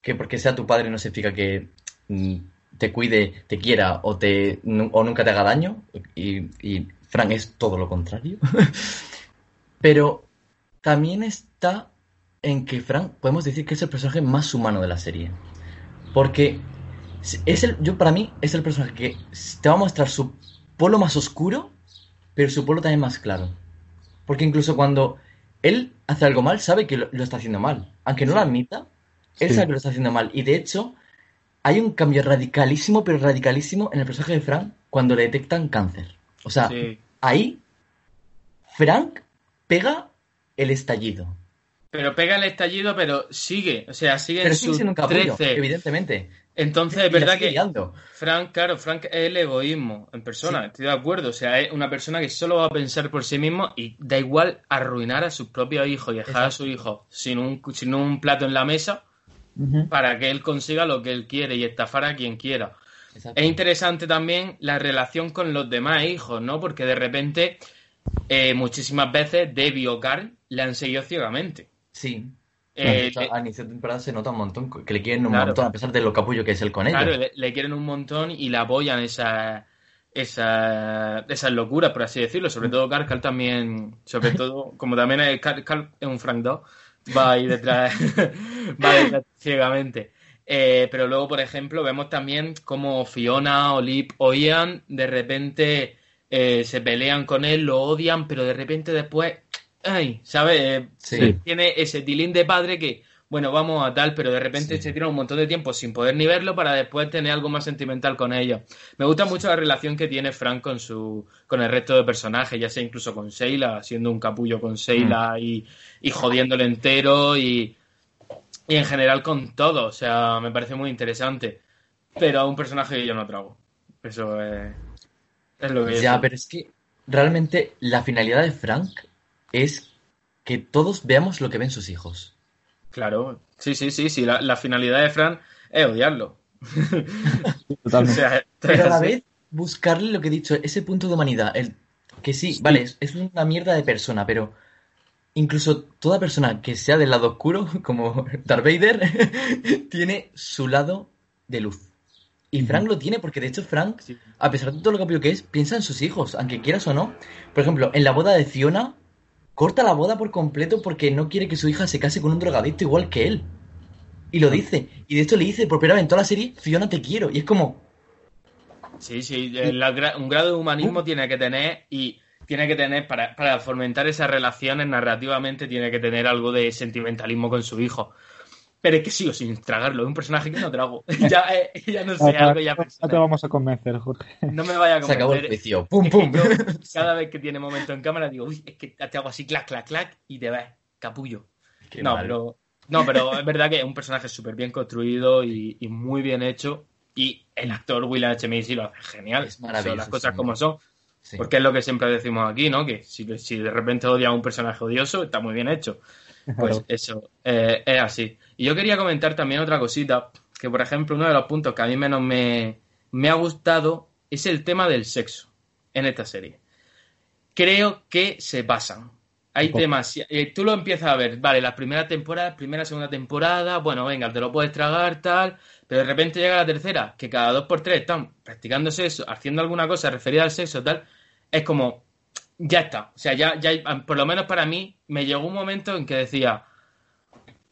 que porque sea tu padre no significa que mm, te cuide, te quiera o, te, o nunca te haga daño. Y, y Frank es todo lo contrario. Pero también está en que Frank podemos decir que es el personaje más humano de la serie. Porque es el, yo para mí es el personaje que te va a mostrar su polo más oscuro, pero su polo también más claro. Porque incluso cuando él hace algo mal, sabe que lo, está haciendo mal. Aunque no lo admita, él sabe que lo está haciendo mal. Y de hecho, hay un cambio radicalísimo, pero radicalísimo en el personaje de Frank cuando le detectan cáncer. O sea, ahí Frank pega el estallido. Pero pega el estallido, pero sigue, o sea, sigue en sigue siendo un evidentemente. Entonces, es verdad que Frank, claro, Frank es el egoísmo en persona, estoy de acuerdo. O sea, es una persona que solo va a pensar por sí mismo y da igual arruinar a sus propios hijos y dejar a su hijo sin un, sin un plato en la mesa para que él consiga lo que él quiere y estafar a quien quiera. Es interesante también la relación con los demás hijos, ¿no? Porque de repente, eh, muchísimas veces Debbie o Carl le han seguido ciegamente. Sí. Eh, a inicio de temporada se nota un montón que le quieren un montón, a pesar de lo capullo que es él con ellos. Claro, le, quieren un montón y le apoyan esa, esa, esas locuras, por así decirlo. Sobre todo Carl, Carl también, sobre todo, como también es, Carl, es un Frank 2, va ahí detrás, va detrás ciegamente. Eh, pero luego, por ejemplo, vemos también como Fiona, Olip o Ian de repente eh, se pelean con él, lo odian, pero de repente después, ay, ¿sabes? Tiene ese tilín de padre que bueno, vamos a tal, pero de repente se tira un montón de tiempo sin poder ni verlo para después tener algo más sentimental con ellos. Me gusta mucho la relación que tiene Frank con su con el resto de personajes, ya sea incluso con Sheila, siendo un capullo con Sheila mm. y, y jodiéndole entero y, y en general con todo. O sea, me parece muy interesante. Pero a un personaje que yo no trago. Eso es, es lo que Ya, pero es que realmente la finalidad de Frank es que todos veamos lo que ven sus hijos. Claro, sí, sí, sí, sí. La, finalidad de Fran es odiarlo. Totalmente. o sea, Pero a la vez, buscarle lo que he dicho, ese punto de humanidad. El, que sí, vale, es, una mierda de persona, pero incluso toda persona que sea del lado oscuro, como Darth Vader, tiene su lado de luz. Y Frank lo tiene, porque de hecho Frank, a pesar de todo lo capítulo que es, piensa en sus hijos, aunque quieras o no. Por ejemplo, en la boda de Fiona, corta la boda por completo porque no quiere que su hija se case con un drogadicto igual que él. Y lo dice. Y de hecho le dice por primera vez en toda la serie, Fiona te quiero. Y es como, Sí, sí, un grado de humanismo uh. tiene que tener y tiene que tener, para, para fomentar esas relaciones narrativamente, tiene que tener algo de sentimentalismo con su hijo. Pero es que sigo sin tragarlo, es un personaje que no trago. ya, eh, ya no sé, algo ya No te vamos a convencer, Jorge. No me vaya a convencer. Se acabó el juicio. Pum, pum. cada vez que tiene momento en cámara digo, uy, es que te hago así, clac, clac, clac, y te ves, capullo. no, pero, no, pero es verdad que es un personaje súper bien construido y, y, muy bien hecho. Y el actor William H. Macy lo hace genial. Es maravilloso. las cosas como son. Porque es lo que siempre decimos aquí, ¿no? Que si, de repente odia a un personaje odioso, está muy bien hecho. Pues eso, eh, es así. Y yo quería comentar también otra cosita, que por ejemplo uno de los puntos que a mí menos me, me ha gustado es el tema del sexo en esta serie. Creo que se pasan. Hay temas, eh, tú lo empiezas a ver, vale, la primera temporada, primera, segunda temporada, bueno, venga, te lo puedes tragar, tal, pero de repente llega la tercera, que cada dos por tres están practicando sexo, haciendo alguna cosa referida al sexo, tal, es como, ya está. O sea, ya, ya, por lo menos para mí, me llegó un momento en que decía,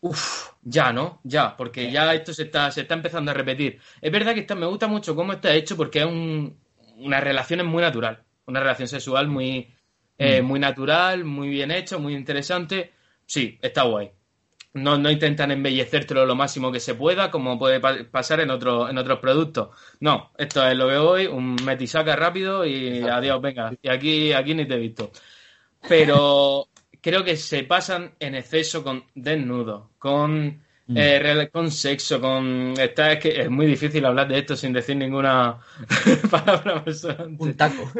uff, ya, ¿no? Ya, porque ya esto se está, se está empezando a repetir. Es verdad que está, me gusta mucho cómo está hecho porque es un, una relación muy natural, una relación sexual muy, eh, mm. muy natural, muy bien hecho, muy interesante. Sí, está guay no, no intentan embellecértelo lo máximo que se pueda, como puede pasar en, otro, en otros productos. No, esto es lo que voy, un metisaca rápido y adiós, venga, y aquí, aquí ni te he visto. Pero creo que se pasan en exceso con desnudo, con, mm. eh, con sexo, con... Esta, es que es muy difícil hablar de esto sin decir ninguna palabra Un taco.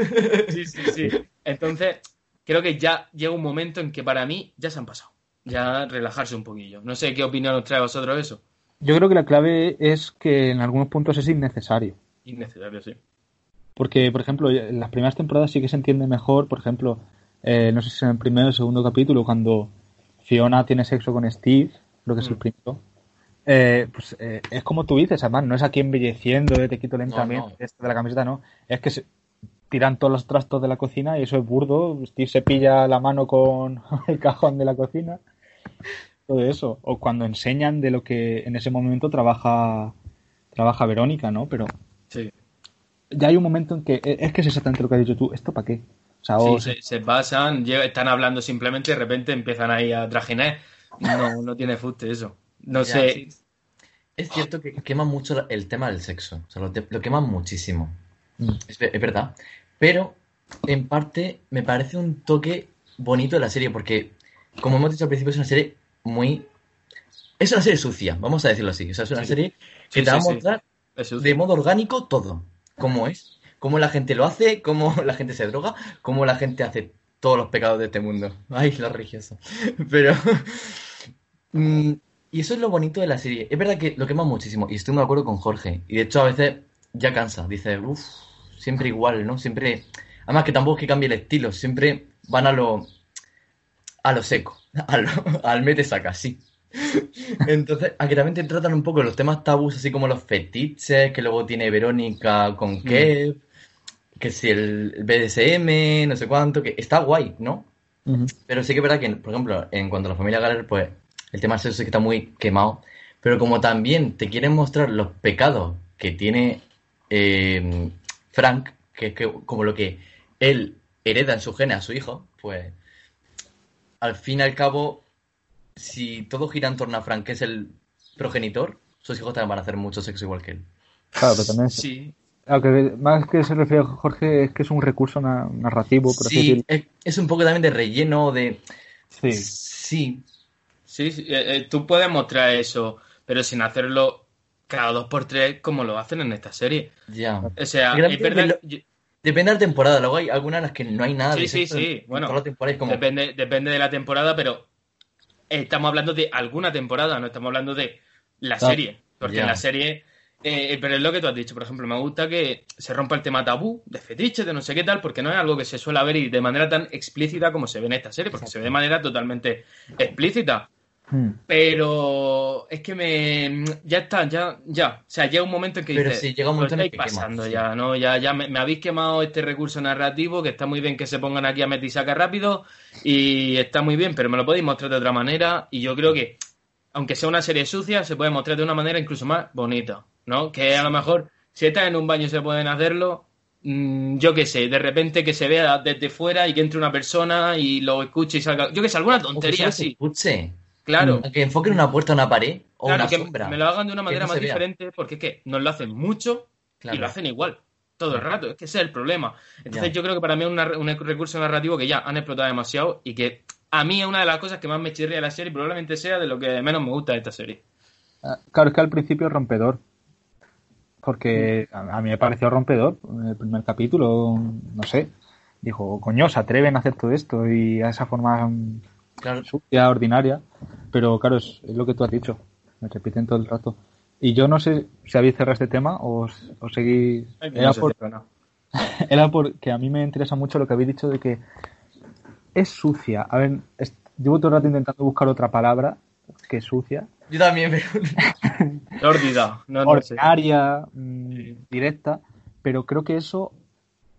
sí, sí, sí. Entonces, creo que ya llega un momento en que para mí ya se han pasado ya relajarse un poquillo. No sé qué opinión os trae a vosotros eso. Yo creo que la clave es que en algunos puntos es innecesario. Innecesario, sí. Porque, por ejemplo, en las primeras temporadas sí que se entiende mejor, por ejemplo, eh, no sé si es en el primero o el segundo capítulo, cuando Fiona tiene sexo con Steve, lo que es el mm. primero. Eh, pues eh, es como tú dices, además, no es aquí embelleciendo, te quito lentamente de la camiseta, no. Es que se, tiran todos los trastos de la cocina y eso es burdo. Steve se pilla la mano con el cajón de la cocina. Todo eso. O cuando enseñan de lo que en ese momento trabaja trabaja Verónica, ¿no? Pero sí. ya hay un momento en que es que es exactamente lo que has dicho tú. ¿Esto para qué? O sí, se, pasan, están hablando simplemente y de repente empiezan ahí a trajinar. No, no tiene fuste eso. No sé. Es cierto que quema mucho el tema del sexo. O sea, lo, lo queman muchísimo. Mm. es verdad. Pero, en parte, me parece un toque bonito de la serie, porque, como hemos dicho al principio, es una serie muy... Es una serie sucia, vamos a decirlo así. O sea, es una serie que te va a mostrar de modo orgánico todo. Cómo es, cómo la gente lo hace, cómo la gente se droga, cómo la gente hace todos los pecados de este mundo. Ay, lo religioso. Pero... Mm, y eso es lo bonito de la serie. Es verdad que lo quema muchísimo, y estoy de acuerdo con Jorge. Y de hecho, a veces ya cansa. Dice, uff, siempre igual, ¿no? Siempre. Además que tampoco es que cambie el estilo, siempre van a lo. A lo seco, al mete saca, sí. Entonces, aquí también te tratan un poco los temas tabús, así como los fetiches, que luego tiene Verónica con mm. Kev, que si el BDSM, no sé cuánto, que está guay, ¿no? Pero sí que es verdad que, por ejemplo, en cuanto a la familia Galer, pues el tema sexo sí que está muy quemado. Pero como también te quieren mostrar los pecados que tiene eh, Frank, que es que, como lo que él hereda en su gene a su hijo, pues al fin y al cabo, si todo gira en torno a Frank, que es el progenitor, sus hijos también van a hacer mucho sexo igual que él. Claro, pero también. Sí. Aunque más que se refiere a Jorge, es que es un recurso narrativo. Por sí, es, un poco también de relleno, de. Sí. Sí. Sí, eh, eh, tú puedes mostrar eso, pero sin hacerlo cada dos por tres como lo hacen en esta serie. Ya. O sea, Depende de la temporada, luego hay algunas en las que no hay nada. Sí, sí, sí. Bueno, depende, depende de la temporada, pero estamos hablando de alguna temporada, no estamos hablando de la serie. Porque en la serie eh, pero es lo que tú has dicho, por ejemplo, me gusta que se rompa el tema tabú de fetiche, de no sé qué tal, porque no es algo que se suele ver y de manera tan explícita como se ve en esta serie, porque se ve de manera totalmente explícita. Hmm. Pero es que me. Ya está, ya, ya. O sea, llega un momento en que Pero dices, sí, llega un "Lo momento en que pasando ya, ¿no? Ya, ya me, me habéis quemado este recurso narrativo, que está muy bien que se pongan aquí a meter y saca rápido, y está muy bien, pero me lo podéis mostrar de otra manera, y yo creo que, aunque sea una serie sucia, se puede mostrar de una manera incluso más bonita, ¿no? Que a lo mejor, si estás en un baño se pueden hacerlo, mm, yo qué sé, de repente que se vea desde fuera y que entre una persona y lo escuche y salga, yo qué sé, alguna tontería así. escuche. Claro. Que enfoquen una puerta, una pared o Claro, una que sombra. me lo hagan de una manera más vea. diferente, porque es que nos lo hacen mucho Claro. y lo hacen igual, todo el rato. Es que ese es el problema. Entonces Ya. yo creo que para mí es una- un recurso narrativo que ya han explotado demasiado y que a mí es una de las cosas que más me chirría de la serie y probablemente sea de lo que menos me gusta de esta serie. Ah, Claro, es que al principio es rompedor. Porque a mí me pareció rompedor en el primer capítulo, no sé. Dijo, coño, se atreven a hacer todo esto y a esa forma mm, Claro. sucia, ordinaria. Pero claro, es, es lo que tú has dicho. Me repiten todo el rato. Y yo no sé si habéis cerrado este tema o, o seguís. Era, No sé por, si- no. era porque a mí me interesa mucho lo que habéis dicho de que es sucia. A ver, es- llevo todo el rato intentando buscar otra palabra que es sucia. Yo también, pero... Sórdida, no, no ordinaria, mm, directa, pero creo que eso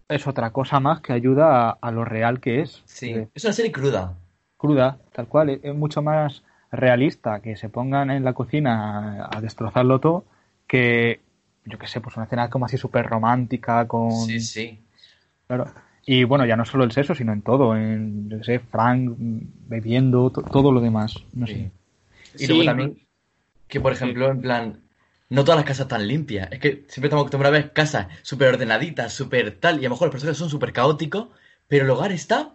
es otra cosa más que ayuda a, a lo real que es. Sí, Eh, es una serie cruda. Cruda, tal cual, es, es mucho más realista que se pongan en la cocina a, a destrozarlo todo que, yo qué sé, pues una escena como así súper romántica con... Sí, sí. Claro. Y bueno, ya no solo el sexo, sino en todo, en, yo qué sé, Frank bebiendo, to- todo lo demás, no Sí. sé. Y Sí, luego también, que por ejemplo, en plan, no todas las casas están limpias. Es que siempre estamos acostumbrados a ver casas súper ordenaditas, súper tal, y a lo mejor los personajes son súper caóticos, pero el hogar está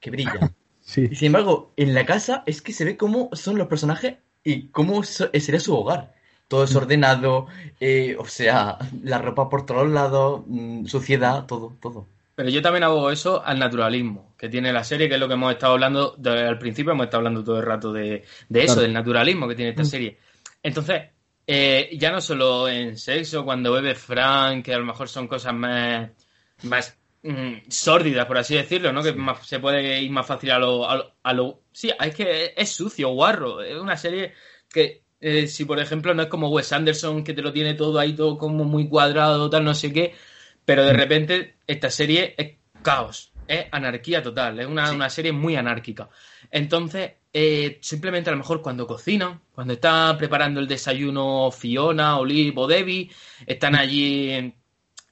que brilla. Sí. Y sin embargo, en la casa es que se ve cómo son los personajes y cómo so- sería su hogar. Todo Mm. desordenado, eh, o sea, la ropa por todos lados, mm, suciedad, todo, todo. Pero yo también hago eso al naturalismo que tiene la serie, que es lo que hemos estado hablando de- al principio, hemos estado hablando todo el rato de, de eso, Claro. del naturalismo que tiene esta Mm. serie. Entonces, eh, ya no solo en sexo, cuando bebe Frank, que a lo mejor son cosas más, más mm, sórdidas, por así decirlo, ¿no? Que más- se puede ir más fácil a lo, a lo, a lo- Sí, es que es sucio, guarro. Es una serie que, eh, si por ejemplo no es como Wes Anderson, que te lo tiene todo ahí, todo como muy cuadrado, tal, no sé qué, pero de repente esta serie es caos, es anarquía total, es una, Sí. una serie muy anárquica. Entonces, eh, simplemente a lo mejor cuando cocinan, cuando está preparando el desayuno Fiona, Olive o Debbie, están allí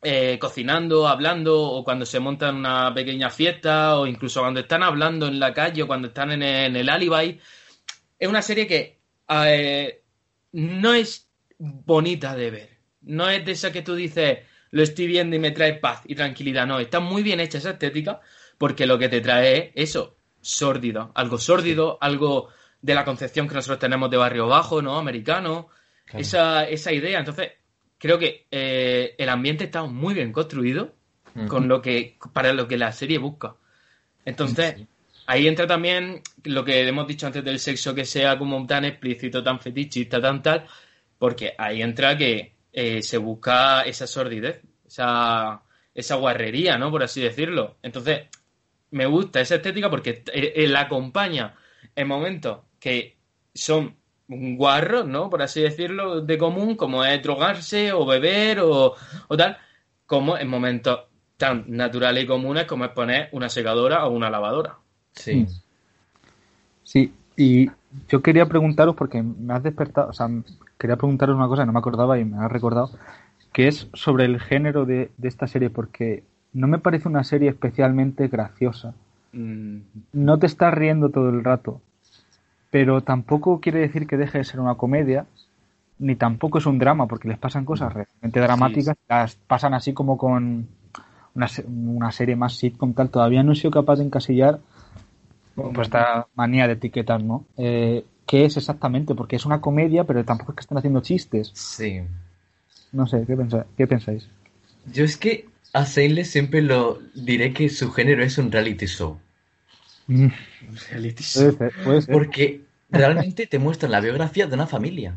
eh, cocinando, hablando, o cuando se montan una pequeña fiesta, o incluso cuando están hablando en la calle, o cuando están en el, en el Alibi. Es una serie que eh, no es bonita de ver. No es de esa que tú dices, lo estoy viendo y me trae paz y tranquilidad. No, está muy bien hecha esa estética, porque lo que te trae es eso, sórdido. Algo sórdido, algo de la concepción que nosotros tenemos de barrio bajo, ¿no? Americano. Claro. Esa, esa idea. Entonces, creo que eh, el ambiente está muy bien construido con lo que para lo que la serie busca. Entonces, Sí. ahí entra también lo que hemos dicho antes del sexo que sea como tan explícito, tan fetichista, tan tal, porque ahí entra que eh, se busca esa sordidez, esa, esa guarrería, ¿no? Por así decirlo. Entonces, me gusta esa estética porque eh, la acompaña en momentos que son guarros, ¿no? Por así decirlo, de común, como es drogarse o beber o, o tal, como en momentos tan naturales y comunes como es poner una secadora o una lavadora. Sí. Sí, y yo quería preguntaros, porque me has despertado, o sea, quería preguntaros una cosa, no me acordaba y me has recordado, que es sobre el género de, de esta serie, porque no me parece una serie especialmente graciosa. Mm, No te estás riendo todo el rato, pero tampoco quiere decir que deje de ser una comedia, ni tampoco es un drama, porque les pasan cosas realmente dramáticas, las pasan así como con una, una serie más sitcom tal. Todavía no he sido capaz de encasillar pues esta manía de etiquetar, ¿no? Eh, ¿Qué es exactamente? Porque es una comedia, pero tampoco es que estén haciendo chistes. Sí. No sé, ¿qué, pensa- qué pensáis? Yo es que a Shameless siempre lo diré que su género es un reality show. Mm, reality Puede show. ser, puede ser. Porque realmente te muestran la biografía de una familia.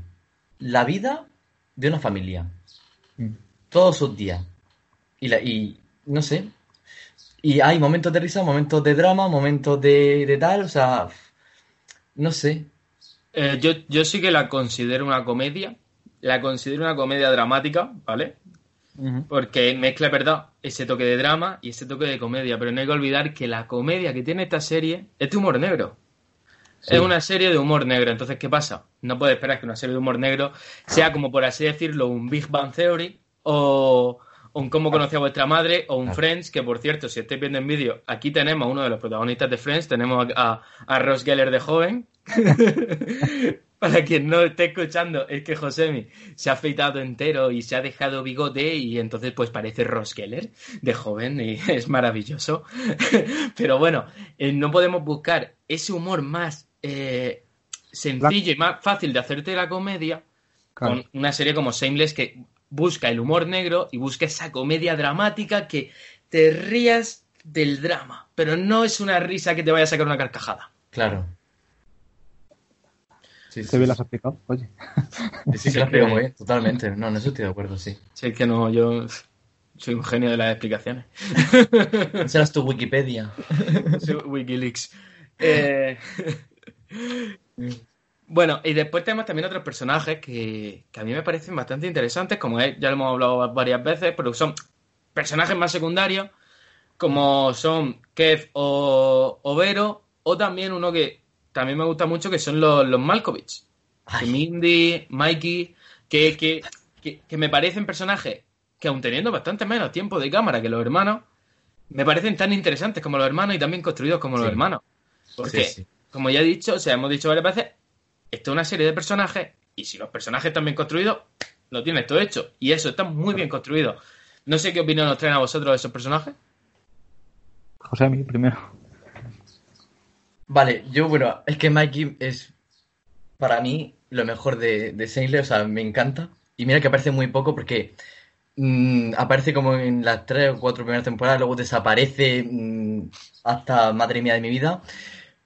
La vida de una familia. Mm. Todos sus días. Y, la, y no sé. Y hay momentos de risa, momentos de drama, momentos de, de tal, o sea, no sé. Eh, yo, yo sí que la considero una comedia. La considero una comedia dramática, ¿vale? Porque mezcla, ¿verdad? Ese toque de drama y ese toque de comedia. Pero no hay que olvidar que la comedia que tiene esta serie es de humor negro. Sí. Es una serie de humor negro. Entonces, ¿qué pasa? No puedes esperar que una serie de humor negro sea como, por así decirlo, un Big Bang Theory o un Cómo conocí a vuestra madre o un Claro. Friends, que por cierto, si estáis viendo en vídeo, aquí tenemos a uno de los protagonistas de Friends, tenemos a, a Ross Geller de joven. Para quien no esté escuchando, es que Josemi se ha afeitado entero y se ha dejado bigote y entonces pues parece Ross Geller de joven y es maravilloso. Pero bueno, eh, no podemos buscar ese humor más eh, sencillo y más fácil de hacerte la comedia Claro. con una serie como Shameless que busca el humor negro y busca esa comedia dramática que te rías del drama, pero no es una risa que te vaya a sacar una carcajada. Claro. Sí, sí, bien las has explicado, oye. sí, sí, se lo has pegado muy bien, totalmente. No, en eso estoy de acuerdo, sí. Sí, es que no, yo soy un genio de las explicaciones. Serás tu Wikipedia. Soy Wikileaks. Eh, Bueno, y después tenemos también otros personajes que, que a mí me parecen bastante interesantes, como es- ya lo hemos hablado varias veces, pero son personajes más secundarios, como son Kev o, o Vero, o también uno que también me gusta mucho, que son los, los Malkovich. Mindy, Mikey, que, que, que, que me parecen personajes que aun teniendo bastante menos tiempo de cámara que los hermanos, me parecen tan interesantes como los hermanos y también construidos como los hermanos. Porque, Sí, sí. como ya he dicho, o sea, hemos dicho varias veces, esto es una serie de personajes y si los personajes están bien construidos, lo tienes todo hecho. Y eso está muy bien construido. No sé qué opinión os traen a vosotros de esos personajes. José, a mí primero. Vale, yo, bueno, es que Mikey es para mí lo mejor de, de Sailor, o sea, me encanta. Y mira que aparece muy poco porque mm, aparece como en las tres o cuatro primeras temporadas, luego desaparece mm, hasta madre mía de mi vida.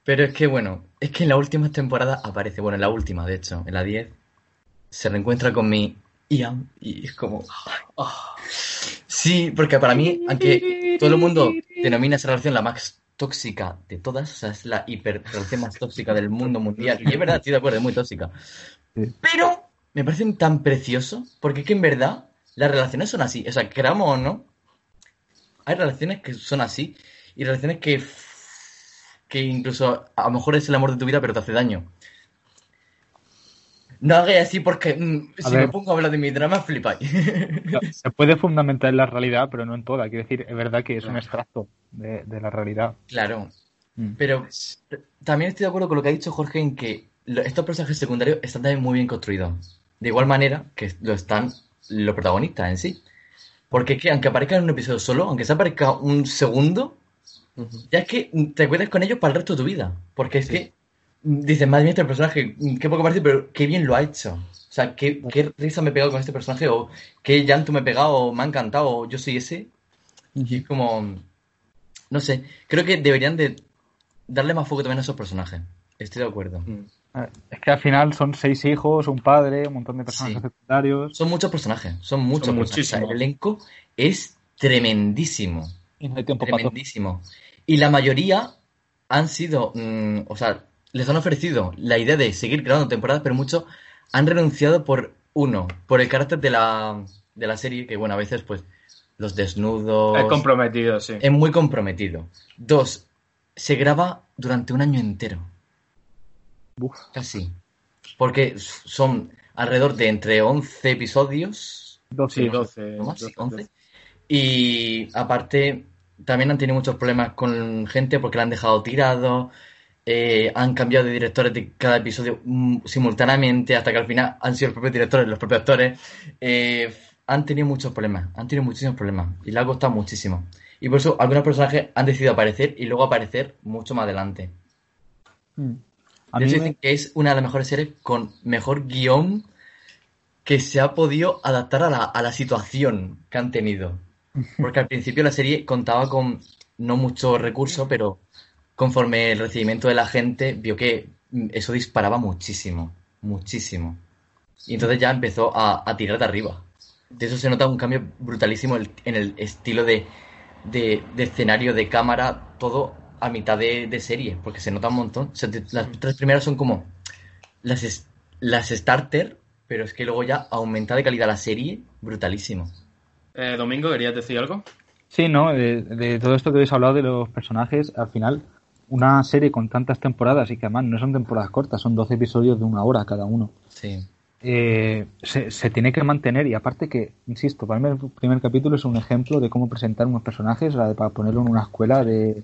Pero es que, bueno, es que en la última temporada aparece, bueno, en la última, de hecho, en la 10, se reencuentra con mi Ian y es como... Oh, Sí, porque para mí, aunque todo el mundo denomina esa relación la más tóxica de todas, o sea, es la hiper relación más tóxica del mundo mundial, y es verdad, estoy de acuerdo, es muy tóxica. Pero me parecen tan preciosos, porque es que en verdad las relaciones son así, o sea, queramos o no, hay relaciones que son así, y relaciones que, que incluso a lo mejor es el amor de tu vida, pero te hace daño. No hagáis así porque mm, si ver. me pongo a hablar de mi drama, flipáis. Se puede fundamentar en la realidad, pero no en toda. Quiero decir, es verdad que es un extracto de, de la realidad. Claro, Mm. Pero también estoy de acuerdo con lo que ha dicho Jorge en que estos personajes secundarios están también muy bien construidos. De igual manera que lo están los protagonistas en sí. Porque es que aunque aparezcan en un episodio solo, aunque se aparezca un segundo, ya es que te acuerdas con ellos para el resto de tu vida. Porque es Sí. que dices, madre mía, este personaje, qué poco parece, pero qué bien lo ha hecho. O sea, qué, qué risa me he pegado con este personaje, o qué llanto me he pegado, o me ha encantado, o yo soy ese. Y es como, no sé, creo que deberían de darle más foco también a esos personajes. Estoy de acuerdo. mm. Es que al final son seis hijos, un padre, un montón de personajes Sí. secundarios. Son muchos personajes, son muchos Son personajes. O sea, muchísimos. el elenco es tremendísimo, No hay tiempo tremendísimo. Y la mayoría han sido, mm, o sea, les han ofrecido la idea de seguir grabando temporadas, pero muchos han renunciado por uno, por el carácter de la, de la serie, que bueno, a veces pues los desnudos... Es comprometido, sí. es muy comprometido. Dos, se graba durante un año entero. Uf. Casi. Porque son alrededor de entre 11 episodios. Dos, Sí, sí. 12. ¿no más? Sí, 12, 11. Y aparte, también han tenido muchos problemas con gente porque la han dejado tirado. eh, han cambiado de directores de cada episodio mm, simultáneamente hasta que al final han sido los propios directores, los propios actores. eh, han tenido muchos problemas, han tenido muchísimos problemas y le ha costado muchísimo. Y por eso algunos personajes han decidido aparecer y luego aparecer mucho más adelante. Mm. A De mí hecho, me- dicen que es una de las mejores series con mejor guion que se ha podido adaptar a la, a la situación que han tenido. Porque al principio la serie contaba con no mucho recurso, pero conforme el recibimiento de la gente vio que mm, eso disparaba muchísimo, muchísimo. Y entonces ya empezó a, a tirar de arriba. De eso se nota un cambio brutalísimo en el estilo de, de, de escenario, de cámara, todo a mitad de, de serie, porque se nota un montón. O sea, las tres primeras son como las, las starter, pero es que luego ya aumenta de calidad la serie brutalísimo. Eh, Domingo, ¿querías decir algo? Sí, ¿no? De, de todo esto que habéis hablado de los personajes, al final, una serie con tantas temporadas y que además no son temporadas cortas, son 12 episodios de una hora cada uno. Sí. eh, se, se tiene que mantener y aparte que, insisto, para mí el primer capítulo es un ejemplo de cómo presentar unos personajes, la de- para ponerlo en una escuela de,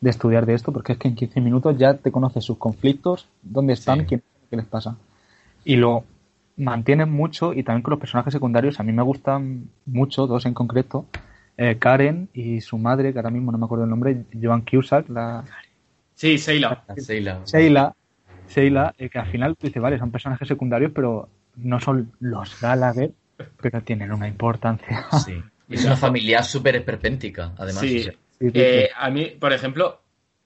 de estudiar de esto, porque es que en 15 minutos ya te conoces sus conflictos, dónde están, Sí. quién, qué les pasa. Y lo mantienen mucho y también con los personajes secundarios, a mí me gustan mucho, dos en concreto, eh, Karen y su madre, que ahora mismo no me acuerdo el nombre, Joan Cusack, la, Sí, Seila. La Sheila. Sheila, Sheila, eh, que al final tú dices, vale, son personajes secundarios, pero no son los Gallagher, pero tienen una importancia. Sí. Y es una familia súper esperpéntica, además. Sí. o sea, Eh, a mí, por ejemplo,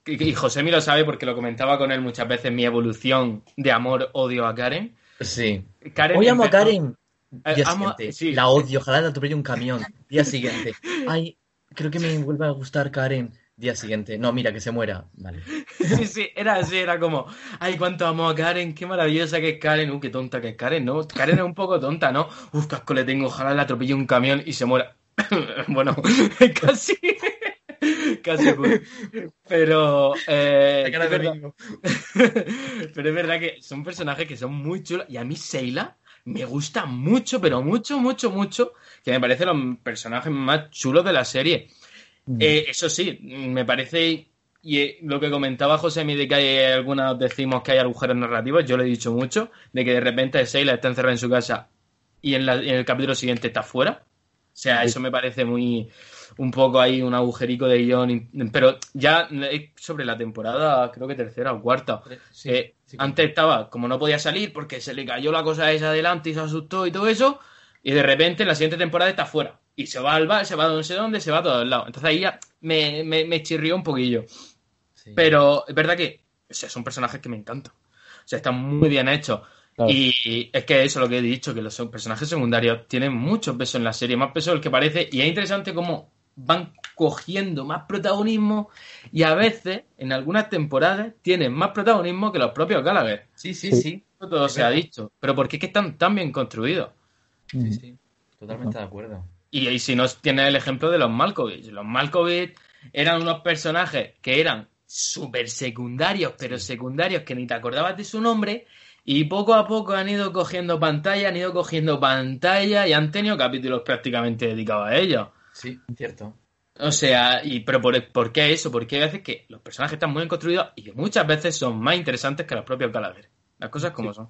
y José lo sabe porque lo comentaba con él muchas veces, mi evolución de amor-odio a Karen. Sí. Karen Hoy amo a Karen. Eh, Día amo siguiente. sí. La odio, ojalá la atropelle un camión. Día siguiente. Ay, creo que me vuelve a gustar Karen. Día siguiente. No, mira, que se muera. Vale. Sí, sí, era así, era como, ay, cuánto amo a Karen, qué maravillosa que es Karen, uh, qué tonta que es Karen, ¿no? Karen es un poco tonta, ¿no? Uf, casco le tengo, ojalá le atropelle un camión y se muera. bueno, casi, casi, pues. pero, eh, es verdad- pero es verdad que son personajes que son muy chulos y a mí Seila me gusta mucho, pero mucho, mucho, mucho, que me parece los personajes más chulos de la serie. Mm. Eh, eso sí, me parece, y eh, lo que comentaba José de que hay algunos decimos que hay agujeros narrativos, yo lo he dicho mucho, de que de repente Seila está encerrada en su casa y en, la- en el capítulo siguiente está fuera. O sea, Sí. eso me parece muy, un poco ahí un agujerico de guion, pero ya sobre la temporada, creo que tercera o cuarta. Sí, Eh, sí, antes estaba, como no podía salir porque se le cayó la cosa esa adelante y se asustó y todo eso, y de repente en la siguiente temporada está fuera. Y se va al bar, se va a no sé dónde, se va a todos lados. Entonces ahí ya me, me, me chirrió un poquillo. sí. Pero es verdad que o sea, son personajes que me encantan. O sea, están muy bien hechos. Claro. Y es que eso es lo que he dicho, que los personajes secundarios tienen mucho peso en la serie, más peso del que parece, y es interesante cómo van cogiendo más protagonismo y a veces, en algunas temporadas, tienen más protagonismo que los propios Gallagher. Sí, sí, Sí. sí. Eso todo se ha dicho. Pero ¿por qué es que están tan bien construidos? Mm. Sí, sí. Totalmente de acuerdo. Y ahí si nos tiene el ejemplo de los Malkovich. Los Malkovich eran unos personajes que eran súper secundarios, pero secundarios que ni te acordabas de su nombre. Y poco a poco han ido cogiendo pantalla, han ido cogiendo pantalla y han tenido capítulos prácticamente dedicados a ellos. Sí, cierto. O sea, y pero por, por qué eso? Porque hay veces que los personajes están muy bien construidos y que muchas veces son más interesantes que los propios Gallagher. Las cosas como son.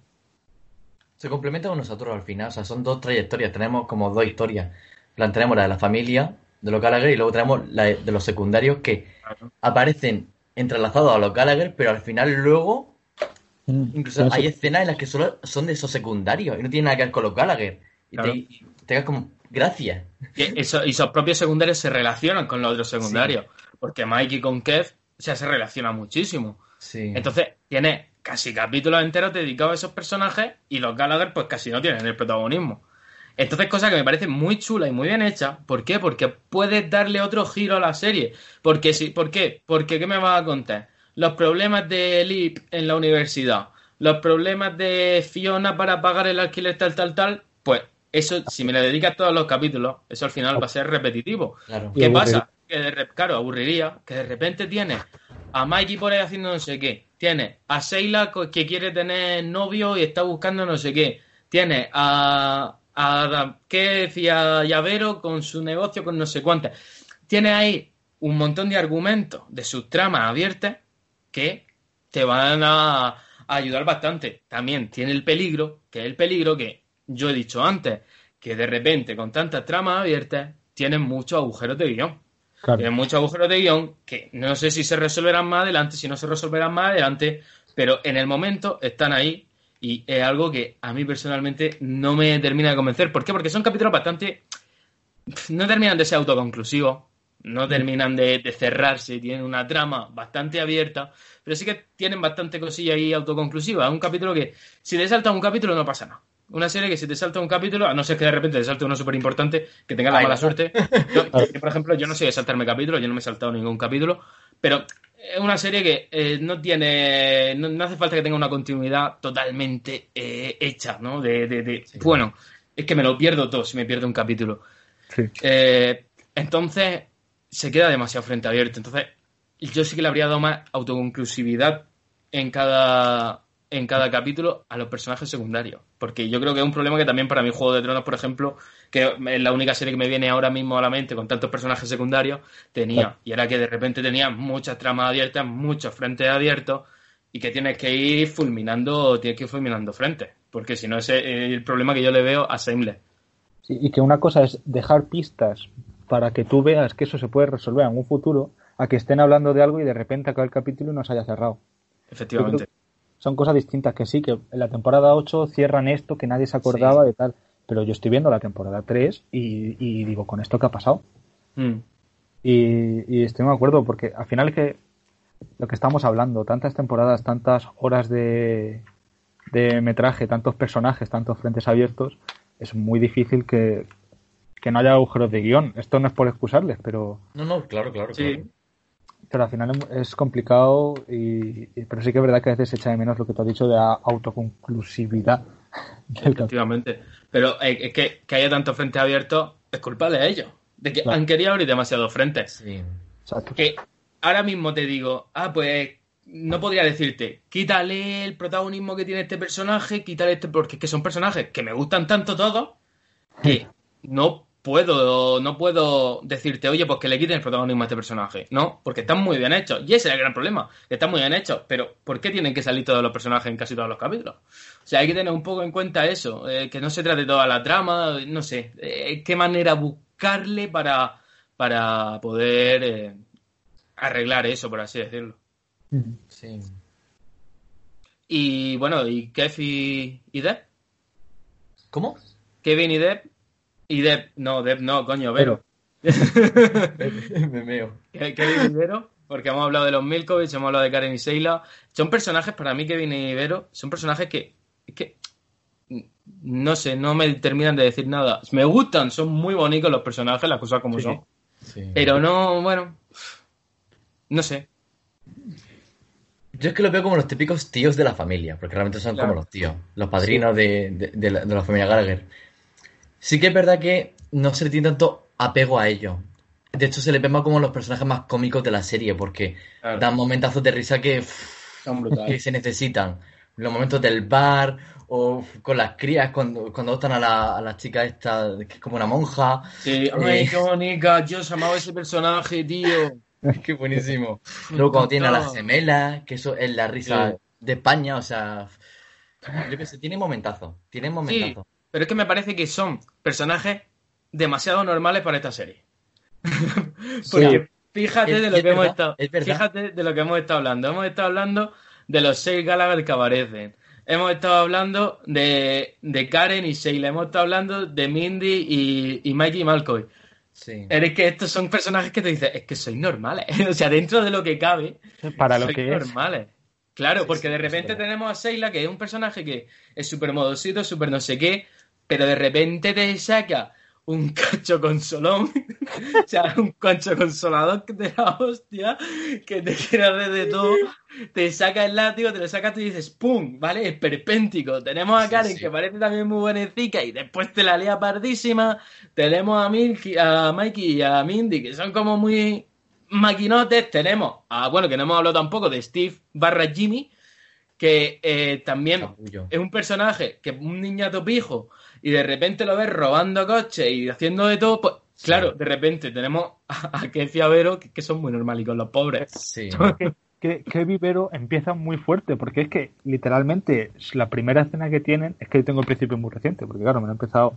Se complementan con nosotros al final. O sea, son dos trayectorias. Tenemos como dos historias. En plan, tenemos la de la familia, de los Gallagher, y luego tenemos la de, de los secundarios que aparecen entrelazados a los Gallagher, pero al final luego Mm. Incluso hay escenas en las que solo son de esos secundarios y no tienen nada que ver con los Gallagher. Y Claro. te, y te quedas como, gracias. Y, eso- y esos propios secundarios se relacionan con los otros secundarios. Porque Mikey con Kev o sea, se relaciona muchísimo. Sí. Entonces, tiene casi capítulos enteros dedicados a esos personajes y los Gallagher, pues casi no tienen el protagonismo. Entonces, cosa que me parece muy chula y muy bien hecha. ¿Por qué? Porque puedes darle otro giro a la serie. Porque si, ¿Por qué? Porque, ¿qué me vas a contar? Los problemas de Lip en la universidad, los problemas de Fiona para pagar el alquiler tal, tal, tal, pues eso, si me le dedicas todos los capítulos, eso al final va a ser repetitivo. claro. ¿Qué pasa? Que de re- claro, aburriría que de repente tienes a Mikey por ahí haciendo no sé qué, tienes a Sheila que quiere tener novio y está buscando no sé qué, tienes a, a ¿qué decía Llavero con su negocio con no sé cuántas. Tienes ahí un montón de argumentos de sus tramas abiertas que te van a, a ayudar bastante. También tiene el peligro, que es el peligro que yo he dicho antes, que de repente con tantas tramas abiertas tienen muchos agujeros de guion. Claro. Tienen muchos agujeros de guion que no sé si se resolverán más adelante, si no se resolverán más adelante, pero en el momento están ahí y es algo que a mí personalmente no me termina de convencer. ¿Por qué? Porque son capítulos bastante... no terminan de ser autoconclusivos, no terminan de, de cerrarse, tienen una trama bastante abierta, pero sí que tienen bastante cosilla ahí autoconclusiva. Es un capítulo que si te saltas un capítulo no pasa nada. Una serie que si te salta un capítulo, a no ser que de repente te salte uno súper importante, que tengas la Ay, mala no. suerte. Yo, yo, por ejemplo, yo no de saltarme capítulos, yo no me he saltado ningún capítulo, pero es una serie que eh, no tiene. No, no hace falta que tenga una continuidad totalmente eh, hecha, ¿no? De, de- de- Sí. Bueno, es que me lo pierdo todo si me pierdo un capítulo. Sí. Eh, entonces, se queda demasiado frente abierto. Entonces, yo sí que le habría dado más autoconclusividad en cada, en cada capítulo a los personajes secundarios. Porque yo creo que es un problema que también para mi Juego de Tronos, por ejemplo, que es la única serie que me viene ahora mismo a la mente con tantos personajes secundarios, tenía. Y era que de repente tenía muchas tramas abiertas, muchos frentes abiertos, y que tienes que ir fulminando, tienes que ir fulminando frentes. Porque si no, ese es el problema que yo le veo a Shameless. Sí, y que una cosa es dejar pistas para que tú veas que eso se puede resolver en un futuro, a que estén hablando de algo y de repente acaba el capítulo y no se haya cerrado. Efectivamente. Son cosas distintas que sí, que en la temporada 8 cierran esto que nadie se acordaba de tal. Pero yo estoy viendo la temporada 3 y, y digo, ¿con esto qué ha pasado? Mm. Y, y estoy de acuerdo, porque al final es que lo que estamos hablando, tantas temporadas, tantas horas de, de metraje, tantos personajes, tantos frentes abiertos, es muy difícil que, que no haya agujeros de guion. Esto no es por excusarles, pero, No, no, claro, claro. Sí. claro. Pero al final es- complicado, y, y- pero sí que es verdad que a veces se echa de menos lo que te has dicho de la autoconclusividad del. Efectivamente. Pero eh, es que, que haya tantos frentes abiertos es culpable a ellos. De que Claro. han querido abrir demasiados frentes. Sí. Exacto. Que ahora mismo te digo, ah, pues no podría decirte, quítale el protagonismo que tiene este personaje, quítale este, porque es que son personajes que me gustan tanto todos que no puedo, no puedo decirte, oye, pues que le quiten el protagonismo a este personaje. No, porque están muy bien hechos. Y ese es el gran problema, que están muy bien hechos. Pero, ¿por qué tienen que salir todos los personajes en casi todos los capítulos? O sea, hay que tener un poco en cuenta eso, eh, que no se trate toda la trama, no sé, eh, qué manera buscarle para, para poder eh, arreglar eso, por así decirlo. Sí. Y bueno, ¿y Kev y, y Deb? ¿Cómo? Kevin y Deb. Y Deb, no, Deb no, coño, Vero. Me meo. Ke- Kevin y Vero, porque hemos hablado de los Milkovich, hemos hablado de Karen y Sheila. Son personajes, para mí, Kevin y Vero, son personajes que, que no sé, no me terminan de decir nada. Me gustan, son muy bonitos los personajes, las cosas como Sí. son. Sí. Pero no, bueno, no sé. Yo es que los veo como los típicos tíos de la familia, porque realmente son Claro. como los tíos, los padrinos de, de- de la, de la familia Gallagher. Sí que es verdad que no se le tiene tanto apego a ellos. De hecho, se les ve más como los personajes más cómicos de la serie, porque Claro. dan momentazos de risa que, uff, que se necesitan. Los momentos del bar, o con las crías, cuando, cuando adoptan a la, a la chica esta, que es como una monja. Sí, ay, qué bonita, Dios, amaba ese personaje, tío. Qué buenísimo. Luego cuando tienen a las gemelas, que eso es la risa Sí. de España, o sea, yo qué sé, tiene momentazo, tiene Sí, momentazo. Pero es que me parece que son personajes demasiado normales para esta serie. Porque fíjate Es- de lo es que hemos estado, es fíjate de lo que hemos estado hablando. Hemos estado hablando de los seis Gallagher que aparecen. Hemos estado hablando de, de Karen y Sheila. Hemos estado hablando de Mindy y, y Mikey Malcoy. Sí. Es que estos son personajes que te dicen, es que sois normales. o sea, dentro de lo que cabe, Para lo sois que es. normales. Claro, Sí, porque sí, de repente tenemos a Sheila, que es un personaje que es súper modosito, súper no sé qué, pero de repente te saca un cacho consolón, o sea, un cacho consolador de la hostia, que te quiere hacer de todo, te saca el látigo, te lo sacas tú y dices, ¡pum! ¿Vale? Es perpéntico. Tenemos a Karen, sí. que parece también muy buenecica, y después te la lía pardísima. Tenemos a, Milky, a Mikey y a Mindy, que son como muy maquinotes. Tenemos a, bueno, que no hemos hablado tampoco de Steve barra Jimmy, que eh, también Capullo. es un personaje que un niñato pijo y de repente lo ves robando coches y haciendo de todo, pues Sí. claro, de repente tenemos a, a Keith y a Vero que, que son muy normalicos los pobres. Sí. que, que Vivero empieza muy fuerte, porque es que literalmente la primera escena que tienen, es que yo tengo el principio muy reciente, porque claro, me lo he empezado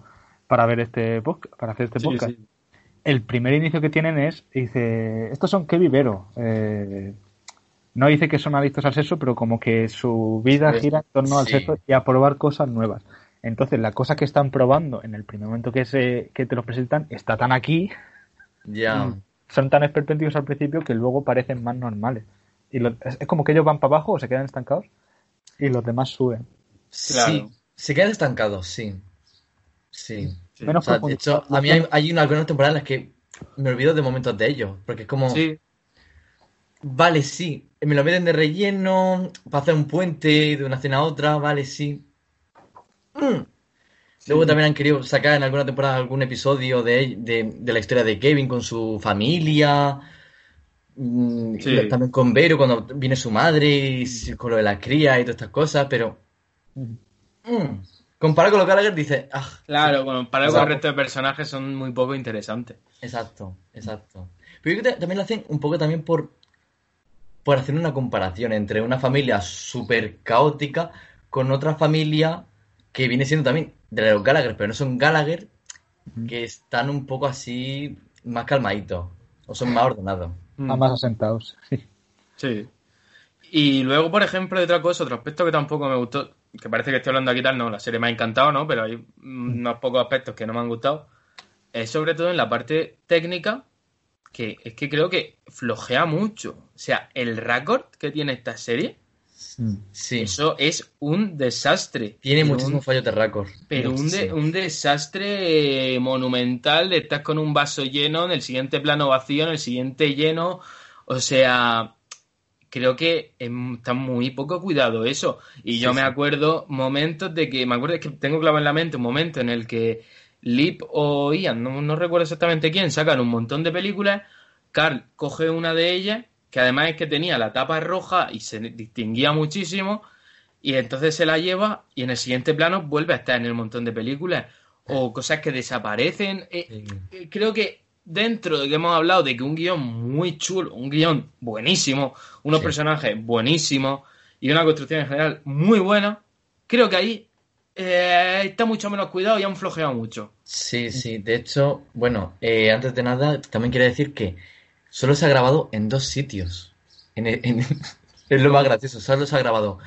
para ver este podcast, para hacer este Sí, podcast. sí. El primer inicio que tienen es, dice, estos son Kevin Vero. Eh, no dice que son adictos al sexo, pero como que su vida Sí. gira en torno al sexo y a probar cosas nuevas. Entonces, la cosa que están probando en el primer momento que, se, que te lo presentan está tan aquí, Ya. Mm. son tan esperpénticos al principio que luego parecen más normales. Y lo- es, es como que ellos van para abajo o se quedan estancados y los demás suben. Sí. Claro. Se quedan estancados, sí. Sí. Sí. Menos O sea, de hecho, a mí hay, hay una- algunas temporadas en las que me olvido de momentos de ellos. Porque es como, Sí, vale, sí, me lo meten de relleno para hacer un puente de una escena a otra, vale, sí. Mm. Luego también han querido sacar en alguna temporada algún episodio de, de, de la historia de Kevin con su familia. Mm, Sí. También con Vero cuando viene su madre y con lo de la cría y todas estas cosas, pero mm, comparado con lo que Gallagher dice, ah, claro, bueno, para con el resto de personajes son muy poco interesantes. Exacto, exacto. Pero yo creo que también lo hacen un poco también por, por hacer una comparación entre una familia súper caótica con otra familia que viene siendo también de los Gallagher, pero no son Gallagher, que están un poco así más calmaditos o son más ordenados. Mm. Están más asentados. Sí. Y luego, por ejemplo, otra cosa, otro aspecto que tampoco me gustó, que parece que estoy hablando aquí tal, no, la serie me ha encantado, ¿no? Pero hay mm, unos pocos aspectos que no me han gustado. Es sobre todo en la parte técnica, que es que creo que flojea mucho. O sea, el récord que tiene esta serie, Sí, eso es un desastre. tiene Pero un- fallos de récord. Pero un, de- Muchísimo. un desastre monumental de estás con un vaso lleno, en el siguiente plano vacío, en el siguiente lleno. O sea, creo que está muy poco cuidado eso. Y yo Sí, me acuerdo momentos de que, me acuerdo es que tengo clavo en la mente un momento en el que Lip o Ian, no, no recuerdo exactamente quién, sacan un montón de películas. Carl coge una de ellas, que además es que tenía la tapa roja y se distinguía muchísimo. Y entonces se la lleva y en el siguiente plano vuelve a estar en el montón de películas. O cosas que desaparecen. Eh, Sí. eh, creo que dentro de que hemos hablado de que un guion muy chulo, un guion buenísimo, unos Sí. personajes buenísimos y una construcción en general muy buena, creo que ahí eh, está mucho menos cuidado y han flojeado mucho. Sí, sí, de hecho, bueno, eh, antes de nada, también quería decir que solo se ha grabado en dos sitios. En, en- es lo más gracioso, solo se ha grabado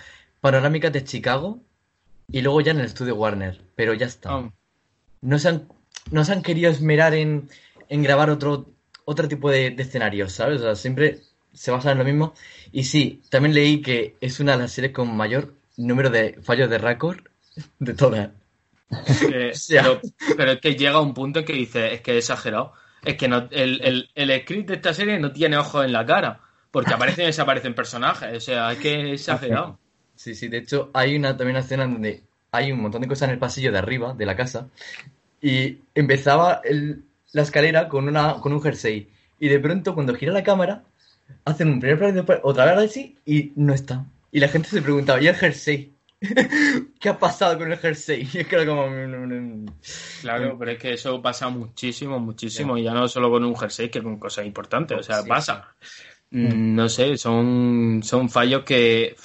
Panorámicas de Chicago y luego ya en el estudio Warner, pero ya está. No se han, no se han querido esmerar en, en grabar otro, otro tipo de, de escenarios, ¿sabes? O sea, siempre se basan en lo mismo. Y sí, también leí que es una de las series con mayor número de fallos de récord de todas. O sea. pero, pero es que llega un punto en que dice, es que es exagerado. Es que no, el, el, el script de esta serie no tiene ojos en la cara. Porque aparecen y desaparecen personajes. O sea, es que es exagerado. Sí, sí, de hecho hay una también una escena donde hay un montón de cosas en el pasillo de arriba de la casa y empezaba el- la escalera con una con un jersey y de pronto cuando gira la cámara hacen un primer plano y después otra vez así y no está. Y la gente se preguntaba, ¿y el jersey? ¿Qué ha pasado con el jersey? Y es que era como... Claro, pero es que eso pasa muchísimo, muchísimo. Y ya no solo con un jersey, que con cosas importantes. O sea, Sí, pasa. Mm, No sé, son, son fallos que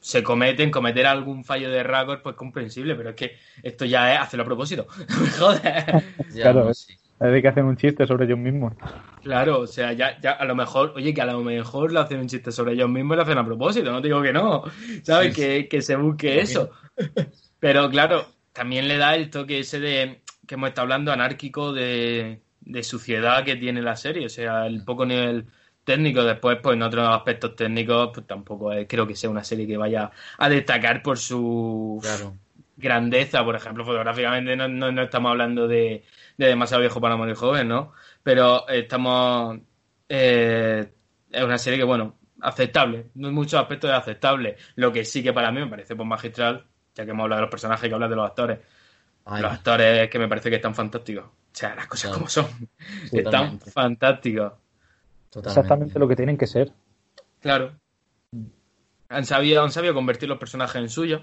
se cometen. Cometer algún fallo de récord, pues comprensible. Pero es que esto ya es hacerlo a propósito. Joder. Ya, Claro, sí. De que hacen un chiste sobre ellos mismos. Claro, o sea, ya, ya a lo mejor, oye, que a lo mejor le hacen un chiste sobre ellos mismos y lo hacen a propósito, no te digo que no, ¿sabes? Sí, que, que se busque eso. Pero claro, también le da el toque ese de que hemos estado hablando anárquico de, de suciedad que tiene la serie, o sea, el poco nivel técnico después, pues en otros aspectos técnicos, pues tampoco es- creo que sea una serie que vaya a destacar por su Claro. grandeza, por ejemplo, fotográficamente no, no, no estamos hablando de, de demasiado viejo para morir joven, ¿no? Pero estamos... eh, es una serie que, bueno, aceptable, no hay muchos aspectos de aceptable. Lo que sí que para mí me parece pues, magistral, ya que hemos hablado de los personajes y que hablas de los actores. Ay, Los actores que me parece que están fantásticos. O sea, las cosas Claro. como son. Están fantásticos. totalmente. Exactamente lo que tienen que ser. Claro. Han sabido, han sabido convertir los personajes en suyos.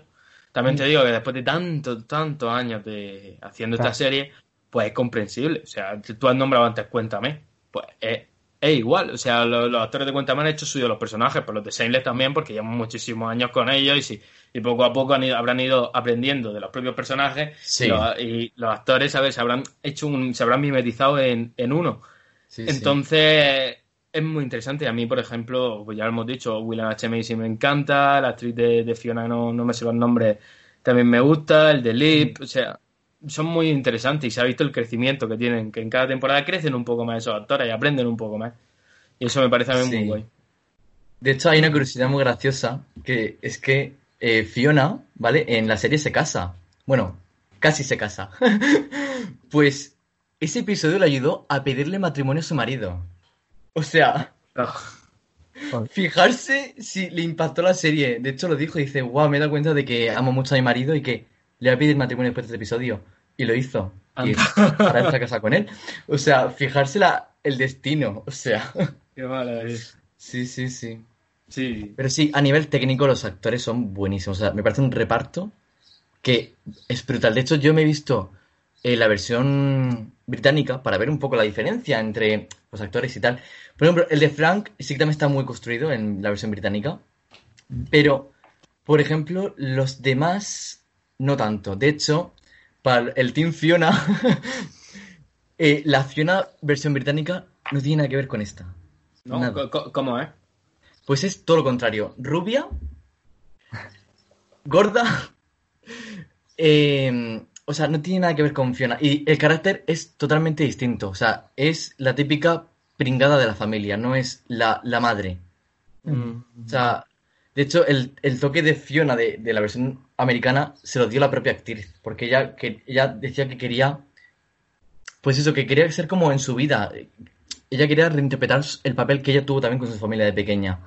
También te digo que después de tantos, tantos años de haciendo esta serie, pues es comprensible. O sea, tú has nombrado antes Cuéntame. Pues es, es igual. O sea, los, los actores de Cuéntame han hecho suyos los personajes, pero los de Shameless también, porque llevan muchísimos años con ellos y, poco a poco han ido- habrán ido aprendiendo de los propios personajes Sí. y, los, y los actores, ¿sabes? Se habrán hecho un, se habrán mimetizado en, en uno. Sí, sí. Entonces, es muy interesante. A mí, por ejemplo, pues ya lo hemos dicho, William H. Macy me encanta, la actriz de, de Fiona, no, no me sé los nombres, también me gusta, el de Lip, o sea, son muy interesantes y se ha visto el crecimiento que tienen, que en cada temporada crecen un poco más esos actores y aprenden un poco más. Y eso me parece a mí Sí. muy guay. De hecho, hay una curiosidad muy graciosa, que es que eh, Fiona, ¿vale? En la serie se casa. Bueno, casi se casa. pues ese episodio le ayudó a pedirle matrimonio a su marido. O sea, Oh, fijarse si le impactó la serie. De hecho, lo dijo, dice, wow, me he dado cuenta de que amo mucho a mi marido y que le voy a pedir matrimonio después de este episodio. Y lo hizo. Y Anda. ahora está casada con él. O sea, fijarse la, el destino. O sea, qué mala es. sí, sí, sí. Sí. Pero sí, a nivel técnico los actores son buenísimos. O sea, me parece un reparto que es brutal. De hecho, yo me he visto eh, la versión británica para ver un poco la diferencia entre los actores y tal. Por ejemplo, el de Frank sí que también está muy construido en la versión británica. Pero, por ejemplo, los demás no tanto. De hecho, para el Team Fiona, eh, la Fiona versión británica no tiene nada que ver con esta. ¿No? ¿Cómo es? Pues es todo lo contrario. Rubia, gorda. eh, o sea, no tiene nada que ver con Fiona. Y el carácter es totalmente distinto. O sea, es la típica pringada de la familia, no es la, la madre. Mm. O sea, de hecho, el, el toque de Fiona de, de la versión americana se lo dio la propia actriz. Porque ella, que, ella decía que quería. Pues eso, que quería ser como en su vida. Ella quería reinterpretar el papel que ella tuvo también con su familia de pequeña.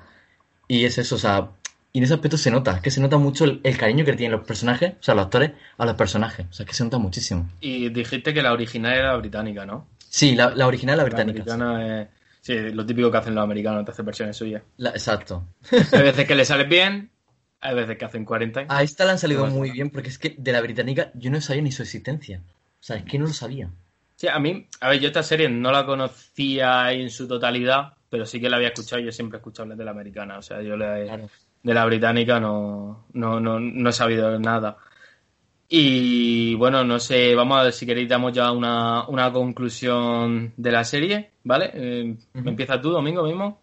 Y es eso, o sea, y en ese aspecto se nota, que se nota mucho el, el cariño que tienen los personajes, o sea, los actores, a los personajes. O sea, que se nota muchísimo. Y dijiste que la original era británica, ¿no? Sí, la, la original, la La británica. sí. americana es... Sí, lo típico que hacen los americanos, te hacen versiones suyas. La- exacto. Hay veces que le salen bien, hay veces que hacen 40. A esta le han salido muy bien porque es que de la británica yo no sabía ni su existencia. O sea, es que no lo sabía. Sí, a mí, a ver, yo esta serie no la conocía en su totalidad, pero sí que la había escuchado y yo siempre he escuchado hablar de la americana. O sea, yo la- Claro. de la británica no, no, no, no he sabido nada. Y bueno, no sé, vamos a ver si queréis damos ya una, una conclusión de la serie, ¿vale? Eh, Ujú. ¿Empieza tú, Domingo, mismo?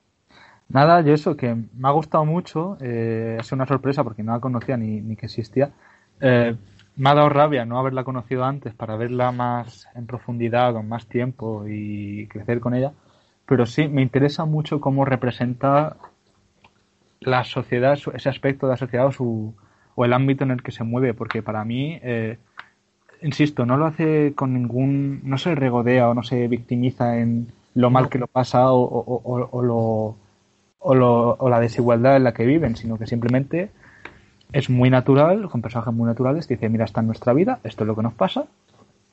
Nada, yo eso, que me ha gustado mucho, eh, ha sido una sorpresa porque no la conocía ni, ni que existía. Eh, me ha dado rabia no haberla conocido antes para verla más en profundidad, con más tiempo y crecer con ella. Pero sí, me interesa mucho cómo representa la sociedad, ese aspecto de la sociedad o, su, o el ámbito en el que se mueve, porque para mí, eh, insisto, no lo hace con ningún, no se regodea o no se victimiza en lo mal que lo pasa o, o- o- o lo, o, lo- o la desigualdad en la que viven, sino que simplemente es muy natural, con personajes muy naturales, dice, mira, está en nuestra vida, esto es lo que nos pasa,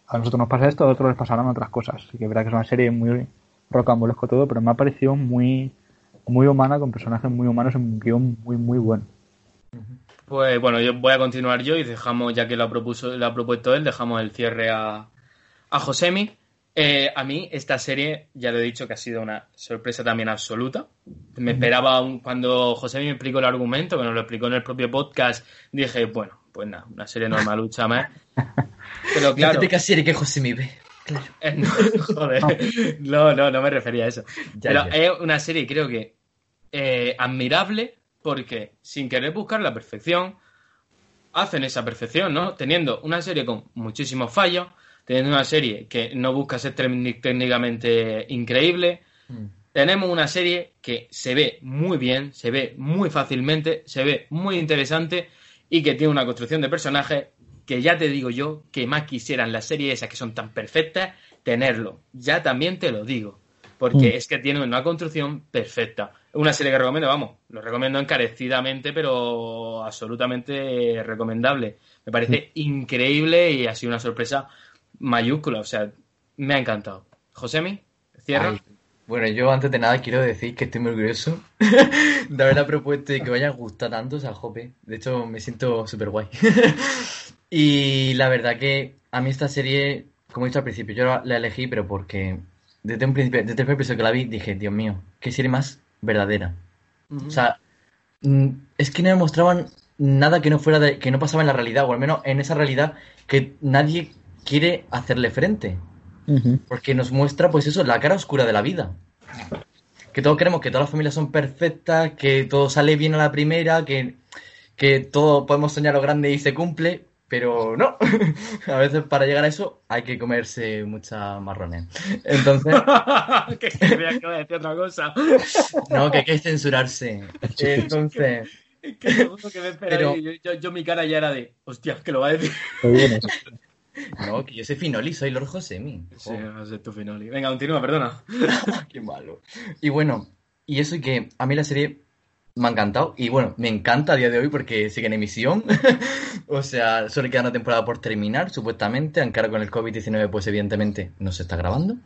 a nosotros nos pasa esto, a otros les pasarán otras cosas. Así que es verdad que es una serie muy rocambolesco todo, pero me ha parecido muy, muy humana, con personajes muy humanos, en un guion muy, muy bueno. Pues bueno, yo voy a continuar yo y dejamos, ya que lo lo ha propuesto él, dejamos el cierre a, a Josemi. Eh, a mí esta serie, ya lo he dicho, que ha sido una sorpresa también absoluta. Me esperaba, un- cuando Josemi me explicó el argumento, que nos lo explicó en el propio podcast, dije, bueno, pues nada, una serie normalucha más. Pero La claro, típica serie que José me ve. eh, no, joder, no, no, no me refería a eso. Ya, Pero ya. es una serie, creo que eh, admirable, porque sin querer buscar la perfección, hacen esa perfección, ¿no? Teniendo una serie con muchísimos fallos, teniendo una serie que no busca ser técnic- técnicamente increíble, Mm. tenemos una serie que se ve muy bien, se ve muy fácilmente, se ve muy interesante y que tiene una construcción de personajes que ya te digo yo que más quisieran las series esas que son tan perfectas tenerlo. Ya también te lo digo. Porque Mm. es que tiene una construcción perfecta. Una serie que recomiendo, vamos, lo recomiendo encarecidamente, pero absolutamente recomendable. Me parece increíble y ha sido una sorpresa mayúscula. O sea, me ha encantado. Josemi, cierra. Ay, Bueno, yo antes de nada quiero decir que estoy muy orgulloso de haberla propuesto y que me haya gustado tanto, o sea, jope. De hecho, me siento súper guay. Y la verdad que a mí esta serie, como he dicho al principio, yo la, la elegí, pero porque desde un principio, desde el primer episodio que la vi, dije, Dios mío, qué serie más verdadera. O sea, mm, es que no me mostraban nada que no fuera de, que no pasaba en la realidad, o al menos en esa realidad que nadie quiere hacerle frente. Porque nos muestra, pues eso, la cara oscura de la vida. Que todos queremos que todas las familias son perfectas, que todo sale bien a la primera, que, que todo podemos soñar lo grande y se cumple, pero no. A veces para llegar a eso hay que comerse mucha marrones. Entonces, que a decir otra cosa. no, que hay que censurarse. Entonces, Es que que me Pero- yo- yo mi cara ya era de, hostia, que lo va a decir. No, que yo soy Finoli, soy Lord Josemi. Sí, ser tu finoli. Venga, continúa, perdona. Qué malo. Y bueno, y eso y que a mí la serie me ha encantado. Y bueno, me encanta a día de hoy porque sigue en emisión. o sea, solo queda una temporada por terminar, supuestamente. Aunque ahora con el COVID-19, pues evidentemente no se está grabando.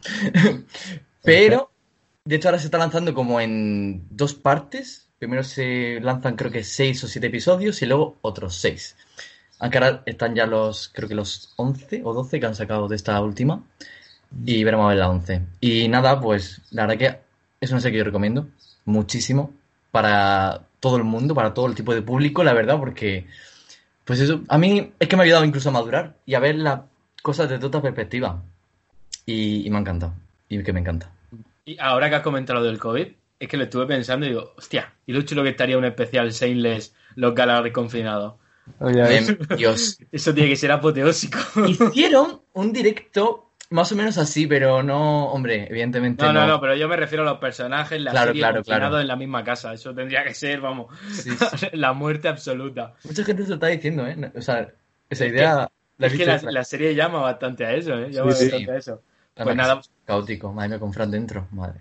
Pero, de hecho, ahora se está lanzando como en dos partes. Primero se lanzan creo que seis o siete episodios y luego otros seis. Aunque ahora están ya los, creo que los 11 o 12 que han sacado de esta última. Y veremos a ver la 11. Y nada, pues la verdad que es una serie que yo recomiendo muchísimo para todo el mundo, para todo el tipo de público, la verdad, porque pues eso, a mí es que me ha ayudado incluso a madurar y a ver las cosas desde otra perspectiva. Y, y me ha encantado. Y que me encanta. Y ahora que has comentado lo del COVID, es que lo estuve pensando y digo, hostia, y lo chulo que estaría un especial Shameless local ahora confinado. Em, Dios. Eso tiene que ser apoteósico. Hicieron un directo más o menos así, pero no, hombre, evidentemente No, no. no, no, pero yo me refiero a los personajes, la Claro, serie claro, en la misma casa. Eso tendría que ser, vamos, Sí, sí. la muerte absoluta. Mucha gente se lo está diciendo, ¿eh? O sea, esa Es idea la Es que la, la serie llama bastante a eso, ¿eh? Llama Sí, sí. bastante a eso. Pues nada, Caótico, madre mía, con Fran dentro, madre.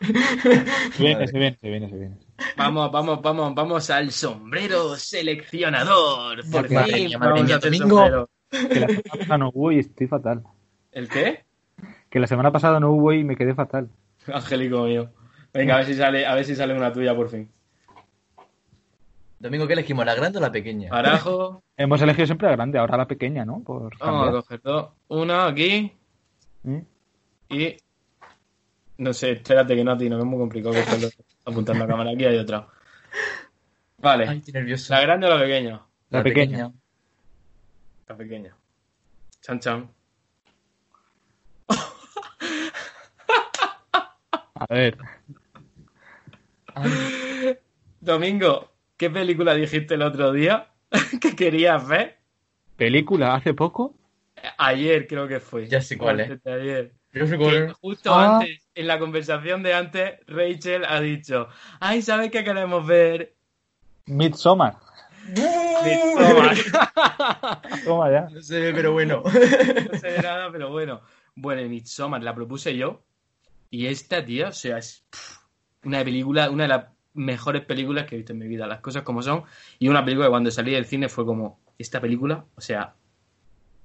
Se viene, se viene, se viene, se viene. vamos, vamos, vamos, vamos al sombrero seleccionador. Por fin mía, madre vamos mía, a hacer Domingo. sombrero. Que la semana pasada no hubo y estoy fatal. ¿El qué? Que la semana pasada no hubo y me quedé fatal. Angélico mío. Venga, a ver si sale, a ver si sale una tuya por fin. Domingo, ¿qué elegimos, la grande o la pequeña? Hemos elegido siempre la grande, ahora la pequeña, ¿no? Por Vamos a coger dos. Una aquí ¿Mm? y. No sé, espérate que no, tío, no es muy complicado que estarlo apuntando a cámara. Aquí hay otra. Vale. Ay, qué nervioso. ¿La grande o la pequeña? La pequeña. La pequeña. Chan chan. A ver, Ay, Domingo, ¿qué película dijiste el otro día que querías ver? película hace poco. Ayer creo que fue. Ya sé cuál, de ayer. Que justo Ah. antes, en la conversación de antes, Rachel ha dicho, ay, ¿sabes qué queremos ver? Midsommar. Midsommar. Toma ya. No sé, pero bueno. no sé de nada, pero bueno. Bueno, Midsommar la propuse yo. Y esta, tía, o sea, es una película, una de las mejores películas que he visto en mi vida, las cosas como son. Y una película que cuando salí del cine fue como, esta película, o sea,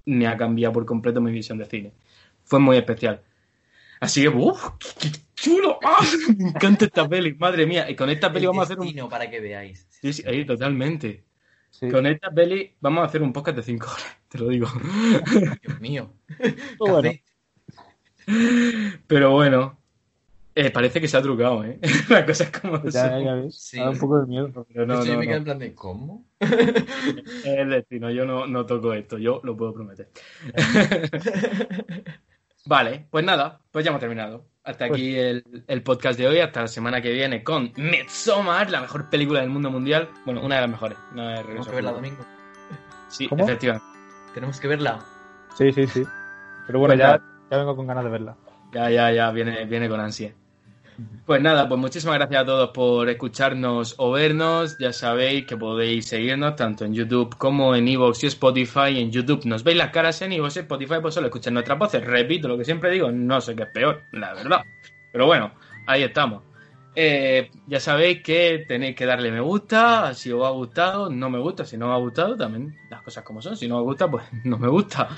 me ha cambiado por completo mi visión de cine. Fue muy especial. Así que, uff, qué, qué chulo. ¡Ah! Me encanta esta peli, madre mía. Y con esta peli El vamos a hacer un... para que veáis. Sí, sí, ahí, totalmente. Sí. Con esta peli vamos a hacer un podcast de 5 horas, te lo digo. Dios mío. Bueno. Pero bueno, eh, parece que se ha trucado, ¿eh? Las cosas como pues ya, son. ya ves. Sí. Da un poco de miedo. Pero no, hecho, yo no, me quedé no. en plan de, ¿cómo? Es el destino, yo no, no toco esto, yo lo puedo prometer. Vale, pues nada, pues ya hemos terminado. Hasta aquí el, el podcast de hoy, hasta la semana que viene con Midsommar, la mejor película del mundo mundial. Bueno, una de las mejores. No es Tenemos que verla. Domingo. Sí, ¿Cómo? efectivamente. Tenemos que verla. Sí, sí, sí. Pero bueno, Pues ya, ya vengo con ganas de verla. Ya, ya, ya, viene, viene con ansia. Pues nada, pues muchísimas gracias a todos por escucharnos o vernos. Ya sabéis que podéis seguirnos tanto en YouTube como en Evox y Spotify. En YouTube nos veis las caras en Evox y Spotify, pues solo escuchan nuestras voces. Repito lo que siempre digo, no sé qué es peor, la verdad. Pero bueno, ahí estamos. Eh, ya sabéis que tenéis que darle me gusta, si os ha gustado, no me gusta, si no os ha gustado, también las cosas como son, si no os gusta, pues no me gusta.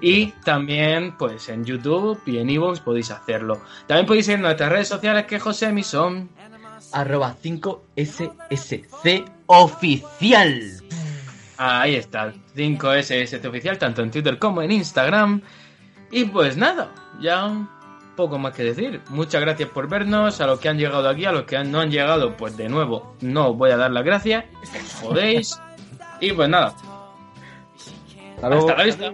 Y también, pues en YouTube y en Evox podéis hacerlo. También podéis ir en nuestras redes sociales que José mi son. Arroba 5SSC oficial. Ahí está, 5SS oficial, tanto en Twitter como en Instagram. Y pues nada, ya poco más que decir. Muchas gracias por vernos, a los que han llegado aquí, a los que no han llegado, pues de nuevo, no os voy a dar las gracias, os jodéis. Y pues nada, Hasta luego. hasta la vista.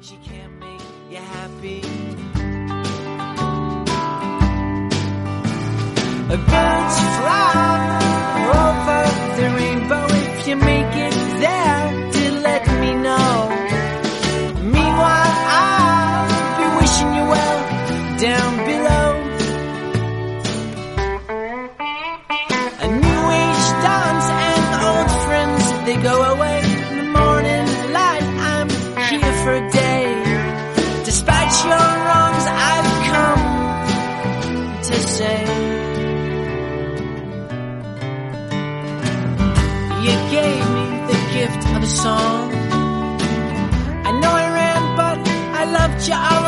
She can't make you down below. A new age dawns and old friends they go away. In the morning light, I'm here for a day. Despite your wrongs, I've come to say. You gave me the gift of a song. I know I ran, but I loved you all.